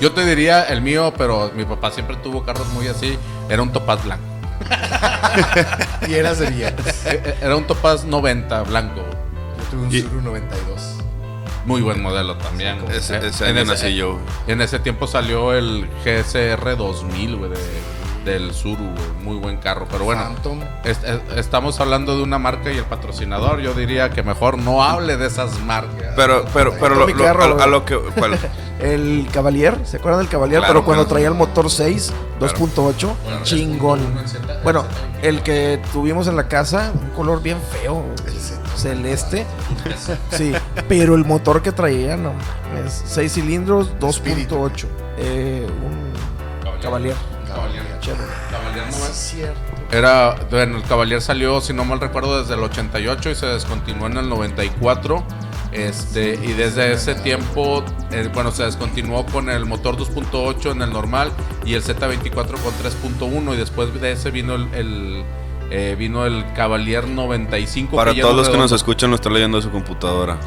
[SPEAKER 1] Yo te diría el mío, pero mi papá siempre tuvo carros muy así. Era un Topaz blanco. [LAUGHS]
[SPEAKER 4] Y eras de billetes.
[SPEAKER 1] E- e- Era un Topaz 90 blanco.
[SPEAKER 4] Tuve un
[SPEAKER 3] Y-
[SPEAKER 4] Suru 92.
[SPEAKER 1] Muy buen modelo también. güey.
[SPEAKER 3] Ese,
[SPEAKER 1] Eh,
[SPEAKER 3] ese
[SPEAKER 1] en ese-
[SPEAKER 3] nací yo.
[SPEAKER 1] En ese tiempo salió el GSR 2000, güey, de- del Suru, güey. Muy buen carro. Pero bueno,
[SPEAKER 4] Phantom.
[SPEAKER 1] est- est- estamos hablando de una marca y el patrocinador. Yo diría que mejor no hable de esas marcas.
[SPEAKER 3] Pero, pero, pero lo-
[SPEAKER 2] mi
[SPEAKER 3] lo-
[SPEAKER 2] carro,
[SPEAKER 3] a, lo que... ¿cuál? [LAUGHS]
[SPEAKER 2] El Cavalier, ¿se acuerdan del Cavalier?
[SPEAKER 3] Claro,
[SPEAKER 2] Pero cuando traía el motor 6,
[SPEAKER 3] Claro.
[SPEAKER 2] 2.8, chingón. Bueno, el que tuvimos en la casa, un color bien feo, celeste. Sí, pero el motor que traía, no, es 6 cilindros, 2.8. Eh, un Cavalier.
[SPEAKER 1] Cavalier.
[SPEAKER 2] Chévere.
[SPEAKER 1] Cavalier no
[SPEAKER 4] Sí,
[SPEAKER 1] es-
[SPEAKER 4] es cierto.
[SPEAKER 1] Era, bueno, el Cavalier salió, si no mal recuerdo, desde el 88 y se descontinuó en el 94. Este, y desde ese tiempo, bueno, se descontinuó con el motor 2.8 en el normal y el Z24 con 3.1 y después de ese vino el, eh, vino el Cavalier 95.
[SPEAKER 3] Para todos
[SPEAKER 1] no
[SPEAKER 3] los que nos escuchan, lo está leyendo de su computadora.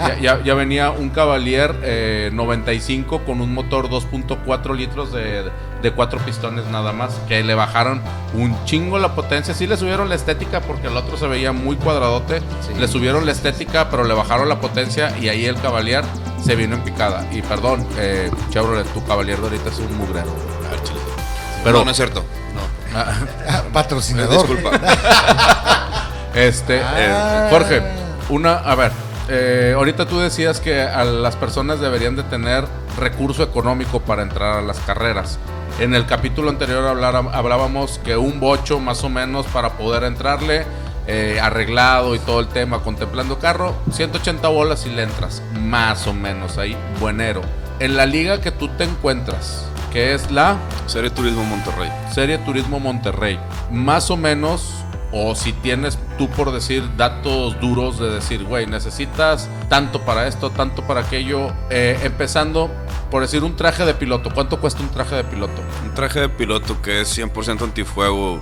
[SPEAKER 1] ya, ya- ya venía un Cavalier eh, 95 con un motor 2.4 litros de, de cuatro pistones nada más, que le bajaron un chingo la potencia. Sí le subieron la estética porque el otro se veía muy cuadradote. Le subieron la estética, pero le bajaron la potencia y ahí el Cavalier se vino en picada. Y perdón, eh, Chevrolet, tu Cavalier de ahorita es un mugrero. Pero-
[SPEAKER 3] no, no es cierto.
[SPEAKER 1] Ah,
[SPEAKER 4] Ah, [LAUGHS] patrocinador.
[SPEAKER 3] Disculpa. [LAUGHS]
[SPEAKER 1] Este,
[SPEAKER 4] Ah.
[SPEAKER 1] eh, Jorge, una, a ver, eh, ahorita tú decías que a las personas deberían de tener recurso económico para entrar a las carreras. En el capítulo anterior hablara- hablábamos que un bocho más o menos para poder entrarle eh, arreglado y todo el tema, contemplando carro, 180 bolas y le entras, más o menos ahí, buenero. En la liga que tú te encuentras, que es la
[SPEAKER 3] Serie Turismo Monterrey.
[SPEAKER 1] Serie Turismo Monterrey, más o menos, o si tienes tú por decir datos duros de decir, güey, necesitas tanto para esto, tanto para aquello, eh, empezando por decir un traje de piloto, ¿cuánto cuesta un traje de piloto?
[SPEAKER 3] Un traje de piloto que es 100% antifuego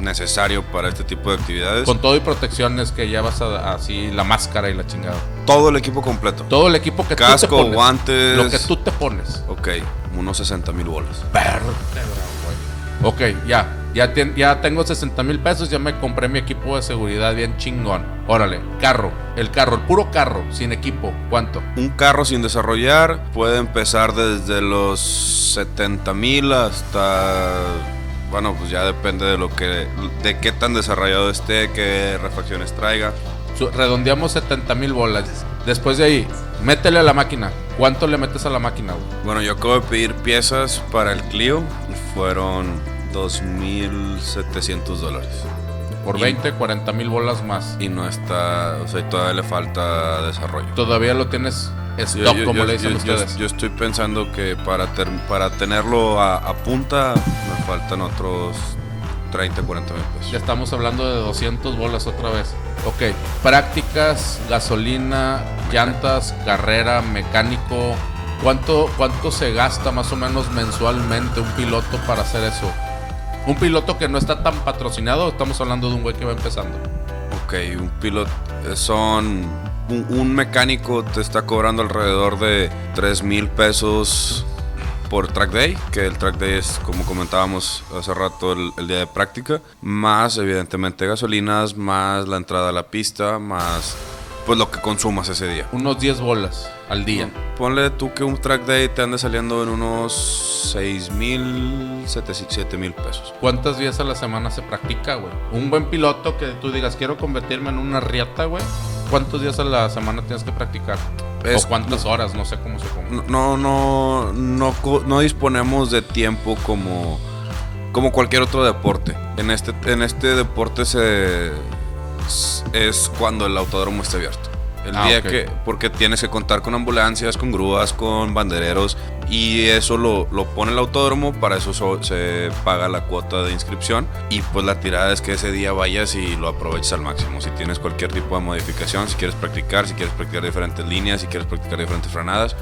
[SPEAKER 3] necesario para este tipo de actividades.
[SPEAKER 1] Con todo y protecciones que ya vas a, así, la máscara y la chingada.
[SPEAKER 3] todo el equipo completo.
[SPEAKER 1] Todo el equipo que tú te
[SPEAKER 3] Casco,
[SPEAKER 1] pones.
[SPEAKER 3] guantes.
[SPEAKER 1] Lo que tú te pones.
[SPEAKER 3] Ok, unos 60 mil bolas.
[SPEAKER 1] Ok, ya. Ya, tien- ya tengo 60 mil pesos, ya me compré mi equipo de seguridad bien chingón. Órale, carro. El carro, el puro carro, sin equipo. ¿Cuánto?
[SPEAKER 3] Un carro sin desarrollar puede empezar desde los 70 mil hasta. Bueno, pues ya depende de lo que. de qué tan desarrollado esté, qué refacciones traiga.
[SPEAKER 1] Redondeamos 70 mil bolas. Después de ahí, métele a la máquina. ¿Cuánto le metes a la máquina, güey?
[SPEAKER 3] Bueno, yo acabo de pedir piezas para el Clio y fueron 2.700 dólares.
[SPEAKER 1] Por
[SPEAKER 3] Y-
[SPEAKER 1] 20, 40 mil bolas más.
[SPEAKER 3] Y no está. O sea, todavía le falta desarrollo.
[SPEAKER 1] Todavía lo tienes stock,
[SPEAKER 3] yo-
[SPEAKER 1] como
[SPEAKER 3] yo-
[SPEAKER 1] le dicen ustedes.
[SPEAKER 3] yo estoy pensando que para, ter- para tenerlo a, a punta me faltan otros 30, 40 mil pesos.
[SPEAKER 1] Ya estamos hablando de 200 bolas otra vez. Ok, prácticas, gasolina, llantas, carrera, mecánico. ¿Cuánto, ¿Cuánto se gasta más o menos mensualmente un piloto para hacer eso? Un piloto que no está tan patrocinado, estamos hablando de un güey que va empezando.
[SPEAKER 3] Ok, un piloto. Son. Un, un mecánico te está cobrando alrededor de 3 mil pesos por track day, que el track day es, como comentábamos hace rato, el, el día de práctica, más evidentemente gasolinas, más la entrada a la pista, más pues lo que consumas ese día.
[SPEAKER 1] Unos 10 bolas al día.
[SPEAKER 3] Ponle tú que un track day te ande saliendo en unos 6 mil, 7 mil pesos.
[SPEAKER 1] ¿Cuántos días a la semana se practica, güey? Un buen piloto que tú digas, quiero convertirme en una riata, güey. ¿Cuántos días a la semana tienes que practicar?
[SPEAKER 3] Es-
[SPEAKER 1] o cuántas horas, no sé cómo se come.
[SPEAKER 3] No, no, no, no disponemos de tiempo como, como cualquier otro deporte. En este, en este deporte se, es cuando el autódromo está abierto. El
[SPEAKER 1] Ah,
[SPEAKER 3] día que, porque tienes que contar con ambulancias, con grúas, con bandereros y eso lo, lo pone el autódromo, para eso so- se paga la cuota de inscripción y pues la tirada es que ese día vayas y lo aproveches al máximo. Si tienes cualquier tipo de modificación, si quieres practicar, si quieres practicar diferentes líneas, si quieres practicar diferentes frenadas,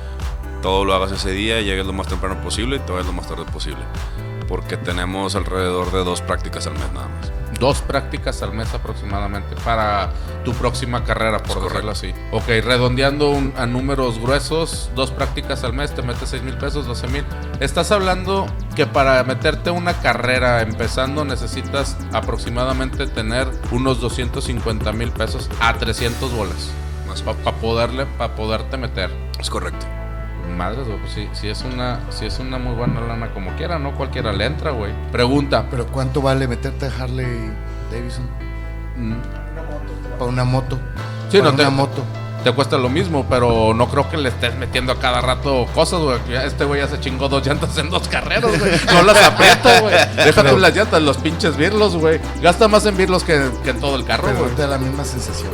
[SPEAKER 3] todo lo hagas ese día, llegues lo más temprano posible y te vayas lo más tarde posible. Porque tenemos alrededor de dos prácticas al mes nada más.
[SPEAKER 1] Dos prácticas al mes aproximadamente para tu próxima carrera, por decirlo así. Ok, redondeando un- a números gruesos, dos prácticas al mes, te metes 6 mil pesos, 12 mil. Estás hablando que para meterte una carrera empezando necesitas aproximadamente tener unos 250 mil pesos a 300 bolas. Para poderle, para poderte meter.
[SPEAKER 3] Es correcto.
[SPEAKER 1] Madres, güey, pues sí, sí es una, sí es una muy buena lana como quiera, ¿no? Cualquiera le entra, güey. Pregunta.
[SPEAKER 4] Pero ¿cuánto vale meterte a Harley Davidson?
[SPEAKER 1] mm,
[SPEAKER 4] Para una moto.
[SPEAKER 1] Sí,
[SPEAKER 4] Para
[SPEAKER 1] no te-
[SPEAKER 4] una moto.
[SPEAKER 1] te cuesta lo mismo, pero no creo que le estés metiendo a cada rato cosas, güey. Este güey ya se chingó dos llantas en dos carreras, güey. [LAUGHS] No las aprieta, güey. Déjate
[SPEAKER 4] Pero-
[SPEAKER 1] las llantas, los pinches birlos, güey. Gasta más en birlos que, que en todo el carro, güey.
[SPEAKER 4] te da la misma sensación.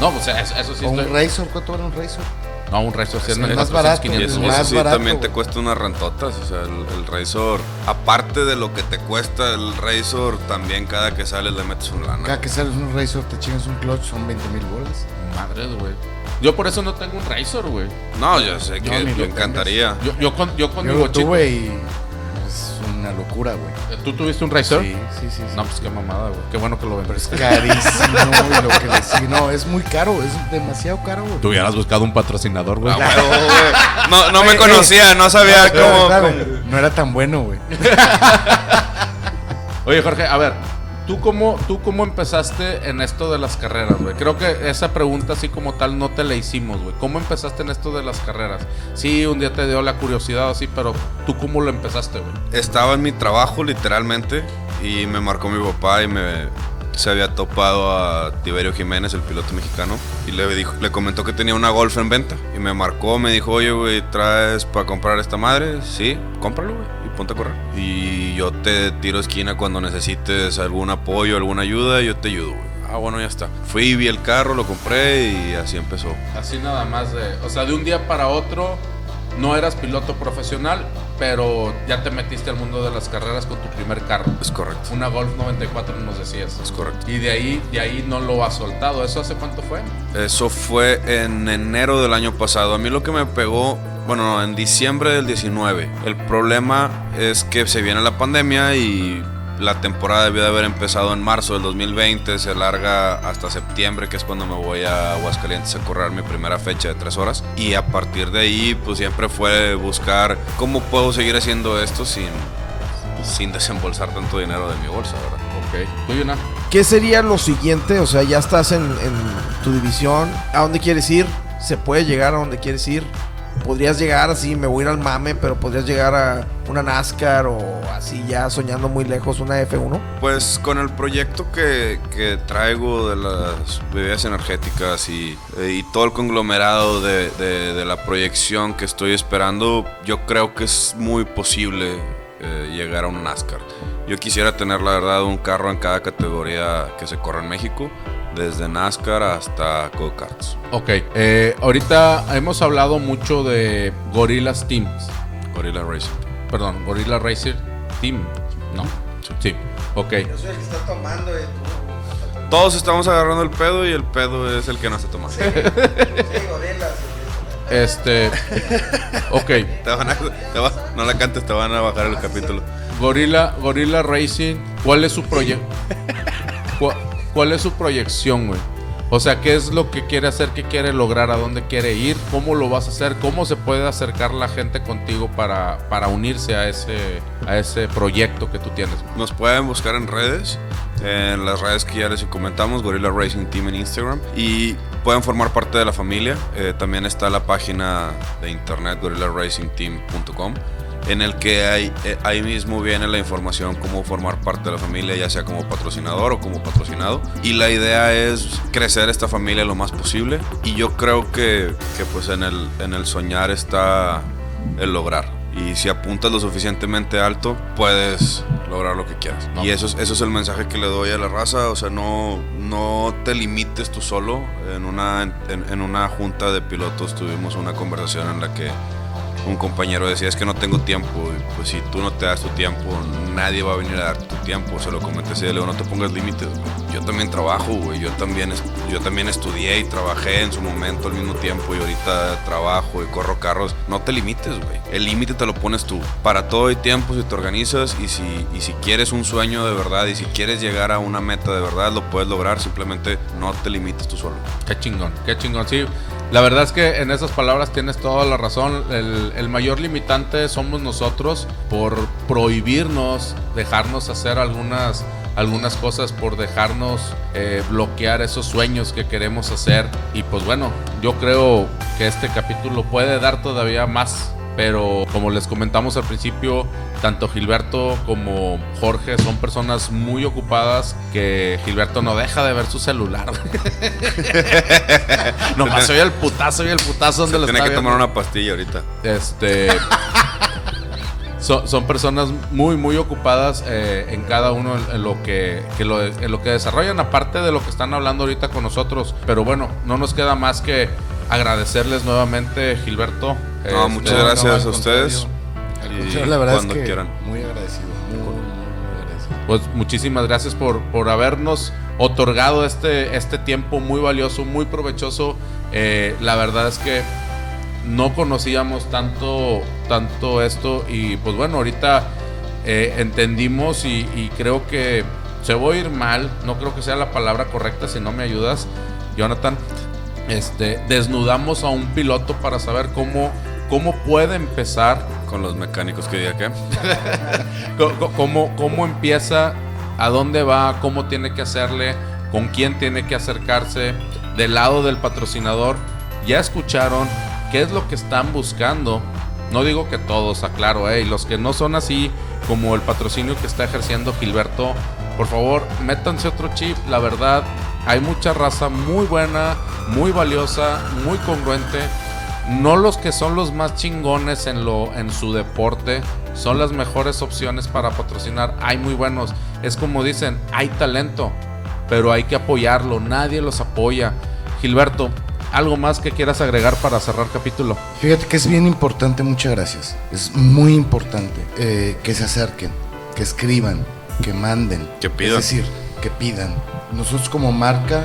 [SPEAKER 1] No, pues eso, eso sí
[SPEAKER 4] o un Razor, ¿cuánto vale un Razor?
[SPEAKER 1] No, un resto sí es
[SPEAKER 4] más
[SPEAKER 1] 400,
[SPEAKER 4] barato,
[SPEAKER 3] Y
[SPEAKER 1] 500
[SPEAKER 3] eso,
[SPEAKER 4] más
[SPEAKER 3] sí
[SPEAKER 4] barato,
[SPEAKER 3] también te cuesta unas rentotas. O sea, el, el Razor, aparte de lo que te cuesta el Razor, también cada que sales le metes un lana.
[SPEAKER 4] Cada que sales un Razor te chingas un clutch, son 20 mil bolas.
[SPEAKER 1] Madres, güey. Yo por eso no tengo un Razor, güey.
[SPEAKER 3] No, yo sé
[SPEAKER 4] Yo
[SPEAKER 3] que me encantaría.
[SPEAKER 1] Yo, yo con, yo con
[SPEAKER 4] Yo
[SPEAKER 1] mi
[SPEAKER 4] lo
[SPEAKER 1] bochito.
[SPEAKER 4] tuve y es una locura, güey.
[SPEAKER 1] ¿Tú tuviste un Razor?
[SPEAKER 4] Sí, sí, sí. sí.
[SPEAKER 1] No, pues qué mamada, güey. Qué bueno que lo
[SPEAKER 4] Pero es
[SPEAKER 1] vendiste.
[SPEAKER 4] carísimo y lo que le sigue. No, es muy caro, es demasiado caro, güey.
[SPEAKER 1] Tú hubieras buscado un patrocinador, güey.
[SPEAKER 3] Ah, huevo, güey. [LAUGHS] No, no me conocía, no sabía
[SPEAKER 4] Claro,
[SPEAKER 3] cómo.
[SPEAKER 4] claro,
[SPEAKER 3] cómo-
[SPEAKER 4] No era tan bueno, güey. [LAUGHS]
[SPEAKER 1] Oye, Jorge, a ver, ¿tú cómo, ¿tú cómo empezaste en esto de las carreras, güey? Creo que esa pregunta así como tal no te la hicimos, güey. ¿Cómo empezaste en esto de las carreras? Sí, un día te dio la curiosidad así, pero ¿tú cómo lo empezaste, güey?
[SPEAKER 3] Estaba en mi trabajo, literalmente, y me marcó mi papá y me se había topado a Tiberio Jiménez, el piloto mexicano, y le dijo, le comentó que tenía una Golf en venta. Y me marcó, me dijo, oye, güey, ¿traes para comprar esta madre? Sí, cómpralo, güey, ponte a correr. Y yo te tiro esquina cuando necesites algún apoyo, alguna ayuda, yo te ayudo, güey. ah, bueno, ya está. Fui, vi el carro, lo compré y así empezó.
[SPEAKER 1] Así nada más de, o sea, de un día para otro no eras piloto profesional, pero ya te metiste al mundo de las carreras con tu primer carro.
[SPEAKER 3] Es correcto.
[SPEAKER 1] Una Golf 94 nos decías.
[SPEAKER 3] Es correcto.
[SPEAKER 1] Y de ahí, de ahí no lo has soltado. ¿Eso hace cuánto fue?
[SPEAKER 3] Eso fue en enero del año pasado. A mí lo que me pegó, bueno, en diciembre del 19. El problema es que se viene la pandemia y la temporada debió de haber empezado en marzo del 2020, se alarga hasta septiembre, que es cuando me voy a Aguascalientes a correr mi primera fecha de tres horas. Y a partir de ahí, pues siempre fue buscar cómo puedo seguir haciendo esto sin, sin desembolsar tanto dinero de mi bolsa, ¿verdad?
[SPEAKER 1] Ok. ¿Tú, Yuna?
[SPEAKER 2] ¿Qué sería lo siguiente? O sea, ya estás en, en tu división. ¿A dónde quieres ir? ¿Se puede llegar a donde quieres ir? Podrías llegar así, me voy ir al mame, pero podrías llegar a una NASCAR o así ya soñando muy lejos una F1.
[SPEAKER 3] Pues con el proyecto que, que traigo de las bebidas energéticas y, y todo el conglomerado de, de- de la proyección que estoy esperando, yo creo que es muy posible eh, llegar a un NASCAR. Yo quisiera tener la verdad un carro en cada categoría que se corre en México, desde NASCAR hasta go-karts.
[SPEAKER 1] Ok. eh, ahorita hemos hablado mucho de Gorillas Teams.
[SPEAKER 3] Gorilla Racing.
[SPEAKER 1] Perdón, Gorilla Racer Team. ¿No? Sí. Ok.
[SPEAKER 2] Yo soy el que está tomando.
[SPEAKER 3] Todos estamos agarrando el pedo y el pedo es el que no se toma.
[SPEAKER 1] Este. [LAUGHS] Ok.
[SPEAKER 3] Te van a- te va- no la cantes, te van a bajar el capítulo.
[SPEAKER 1] Gorilla, Gorilla Racing, ¿cuál es su proyecto? [LAUGHS] ¿Cuál es su proyección, güey? O sea, ¿qué es lo que quiere hacer? ¿Qué quiere lograr? ¿A dónde quiere ir? ¿Cómo lo vas a hacer? ¿Cómo se puede acercar la gente contigo para, para unirse a ese, a ese proyecto que tú tienes?
[SPEAKER 3] Nos pueden buscar en redes, en las redes que ya les comentamos, Gorilla Racing Team en Instagram, y pueden formar parte de la familia. Eh, también está la página de internet gorillaracingteam.com, en el que hay, eh, ahí mismo viene la información cómo formar parte de la familia, ya sea como patrocinador o como patrocinado. Y la idea es crecer esta familia lo más posible. Y yo creo que, que pues en el, en el soñar está el lograr. Y si apuntas lo suficientemente alto, puedes lograr lo que quieras.
[SPEAKER 1] No.
[SPEAKER 3] Y eso es, eso es el mensaje que le doy a la raza. O sea, no, no te limites tú solo. En una, en, en una junta de pilotos tuvimos una conversación en la que un compañero decía, es que no tengo tiempo. Pues si tú no te das tu tiempo, nadie va a venir a dar tu tiempo. Se lo comenté así, le digo, no te pongas límites. Yo también trabajo, güey. Yo también, yo también estudié y trabajé en su momento al mismo tiempo y ahorita trabajo y corro carros. No te limites, güey. El límite te lo pones tú. Para todo hay tiempo si te organizas y si, y si quieres un sueño de verdad y si quieres llegar a una meta de verdad, lo puedes lograr. Simplemente no te limites tú solo.
[SPEAKER 1] Qué chingón, qué chingón. Sí, la verdad es que en esas palabras tienes toda la razón. El, el mayor limitante somos nosotros por prohibirnos, dejarnos hacer algunas, algunas cosas, por dejarnos eh, bloquear esos sueños que queremos hacer. Y pues bueno, yo creo que este capítulo puede dar todavía más. Pero como les comentamos al principio, tanto Gilberto como Jorge son personas muy ocupadas que Gilberto no deja de ver su celular. [LAUGHS] Nomás soy el putazo y el putazo donde lo
[SPEAKER 3] Tiene
[SPEAKER 1] está
[SPEAKER 3] que tomar una pastilla ahorita.
[SPEAKER 1] Este. son, son personas muy, muy ocupadas eh, en cada uno en lo que, que lo, en lo que desarrollan, aparte de lo que están hablando ahorita con nosotros. Pero bueno, no nos queda más que agradecerles nuevamente, Gilberto.
[SPEAKER 3] No,
[SPEAKER 1] Este,
[SPEAKER 3] muchas
[SPEAKER 1] no,
[SPEAKER 3] gracias a ustedes.
[SPEAKER 1] contrario.
[SPEAKER 3] Y
[SPEAKER 4] la verdad
[SPEAKER 3] cuando
[SPEAKER 4] es que
[SPEAKER 3] quieran.
[SPEAKER 4] muy agradecido, muy, muy, muy agradecido.
[SPEAKER 1] Pues muchísimas gracias por, por habernos otorgado este, este tiempo muy valioso, muy provechoso. Eh, la verdad es que no conocíamos tanto, tanto esto y pues bueno, ahorita eh, entendimos y, y creo que se voy a ir mal, no creo que sea la palabra correcta si no me ayudas, Jonathan. Este, desnudamos a un piloto para saber cómo, cómo puede empezar
[SPEAKER 3] Con los mecánicos que diga que. [LAUGHS]
[SPEAKER 1] ¿Cómo, ¿Cómo empieza? ¿A dónde va? ¿Cómo tiene que hacerle? ¿Con quién tiene que acercarse? Del lado del patrocinador. Ya escucharon qué es lo que están buscando. No digo que todos, aclaro, eh, los que no son así como el patrocinio que está ejerciendo Gilberto, por favor, métanse otro chip. La verdad, hay mucha raza muy buena, muy valiosa, muy congruente. No los que son los más chingones en, lo, en su deporte son las mejores opciones para patrocinar. Hay muy buenos. Es como dicen, hay talento. pero hay que apoyarlo, nadie los apoya. Gilberto, ¿algo más que quieras agregar para cerrar capítulo?
[SPEAKER 4] Fíjate que es bien importante, muchas gracias. Es muy importante eh, que se acerquen, que escriban, que manden.
[SPEAKER 3] Que pidan.
[SPEAKER 4] Es decir, que pidan. Nosotros como marca,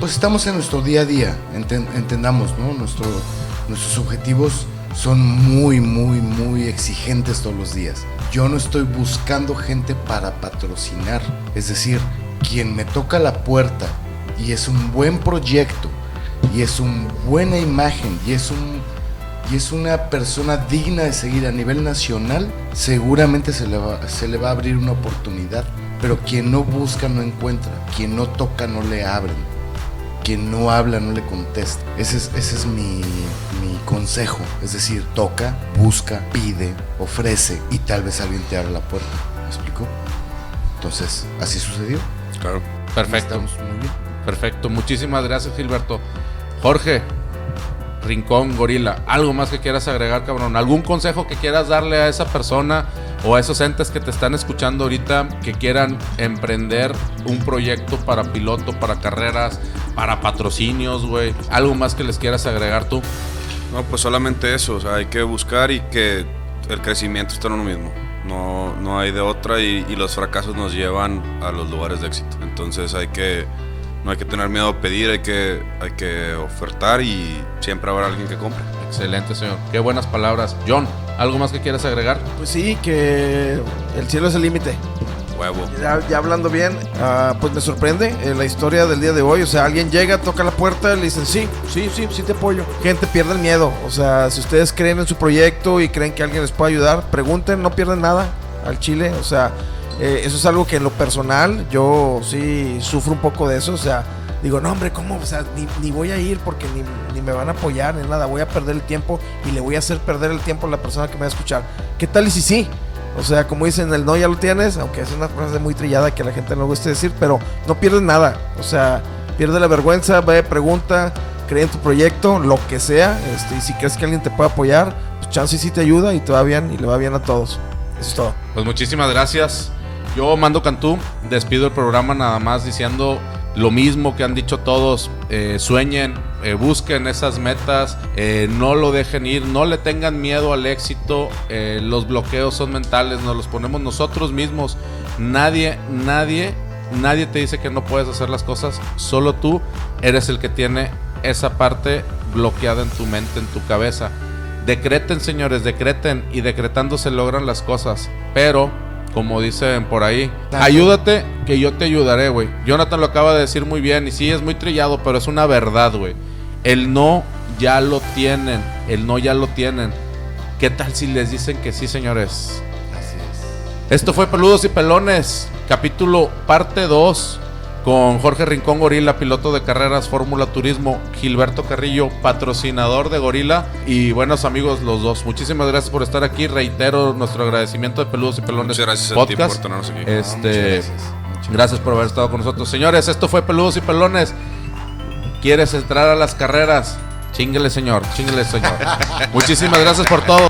[SPEAKER 4] pues estamos en nuestro día a día, enten- entendamos, ¿no? Nuestro, nuestros objetivos son muy, muy, muy exigentes todos los días. Yo no estoy buscando gente para patrocinar. Es decir, quien me toca la puerta y es un buen proyecto y es una buena imagen y es una persona digna de seguir a nivel nacional, seguramente se le, va, se le va a abrir una oportunidad. Pero quien no busca no encuentra, quien no toca no le abren, quien no habla no le contesta. Ese es, ese es mi, mi consejo. Es decir, toca, busca, pide, ofrece y tal vez alguien te abra la puerta. ¿Me explico? Entonces, así sucedió.
[SPEAKER 3] Claro.
[SPEAKER 1] Perfecto.
[SPEAKER 4] Estamos muy bien.
[SPEAKER 1] Perfecto, muchísimas gracias Gilberto. Jorge, Rincón, Gorila, ¿algo más que quieras agregar, cabrón? ¿Algún consejo que quieras darle a esa persona o a esos entes que te están escuchando ahorita que quieran emprender un proyecto para piloto, para carreras, para patrocinios, güey? ¿Algo más que les quieras agregar tú?
[SPEAKER 3] No, pues solamente eso, hay que buscar y que el crecimiento está en uno mismo. No, no hay de otra y, y los fracasos nos llevan a los lugares de éxito. Entonces hay que, no hay que tener miedo a pedir, hay que, hay que ofertar y siempre habrá alguien que compre.
[SPEAKER 1] Excelente, señor. Qué buenas palabras. John, ¿algo más que quieras agregar?
[SPEAKER 2] Pues sí, que el cielo es el límite.
[SPEAKER 3] Huevo.
[SPEAKER 2] Ya, ya hablando bien, ah, pues me sorprende eh, la historia del día de hoy. O sea, alguien llega, toca la puerta, le dicen, sí, sí, sí, sí te apoyo. Gente, pierde el miedo. O sea, si ustedes creen en su proyecto y creen que alguien les puede ayudar, pregunten, no pierden nada al Chile. O sea, eh, eso es algo que en lo personal yo sí sufro un poco de eso. O sea, digo, no, hombre, ¿cómo? O sea, ni, voy a ir porque ni, ni me van a apoyar ni nada. Voy a perder el tiempo y le voy a hacer perder el tiempo a la persona que me va a escuchar. ¿Qué tal y si sí? O sea, como dicen, el no ya lo tienes, aunque es una frase muy trillada que a la gente no le gusta decir, pero no pierdes nada. O sea, pierde la vergüenza, ve, pregunta, cree en tu proyecto, lo que sea, este, y si crees que alguien te puede apoyar, pues chance sí te ayuda y te va bien y le va bien a todos. Eso es todo.
[SPEAKER 1] Pues muchísimas gracias. Yo, Mando Cantú, despido el programa nada más diciendo lo mismo que han dicho todos. Eh, sueñen, eh, busquen esas metas, eh, no lo dejen ir, no le tengan miedo al éxito. los bloqueos son mentales, nos los ponemos nosotros mismos. Nadie, nadie, nadie te dice que no puedes hacer las cosas. Solo tú eres el que tiene esa parte bloqueada en tu mente, en tu cabeza. Decreten, señores, decreten y decretando se logran las cosas. Pero, como dicen por ahí, ayúdate que yo te ayudaré, güey. Jonathan lo acaba de decir muy bien y sí, es muy trillado, pero es una verdad, güey. El no ya lo tienen, el no ya lo tienen. ¿Qué tal si les dicen que sí, señores?
[SPEAKER 4] Así es.
[SPEAKER 1] Esto fue Peludos y Pelones, capítulo parte 2, con Jorge Rincón Gorila, piloto de carreras Fórmula Turismo, Gilberto Carrillo, patrocinador de Gorila, y buenos amigos los dos. Muchísimas gracias por estar aquí. Reitero nuestro agradecimiento de Peludos y Pelones
[SPEAKER 3] Muchas gracias a ti
[SPEAKER 1] Podcast.
[SPEAKER 3] por tenernos aquí.
[SPEAKER 4] Muchas
[SPEAKER 1] Este,
[SPEAKER 4] gracias. Muchas
[SPEAKER 1] gracias por haber estado con nosotros. Señores, esto fue Peludos y Pelones. ¿Quieres entrar a las carreras? Chinguele, señor. Chinguele, señor. [LAUGHS] Muchísimas gracias por todo.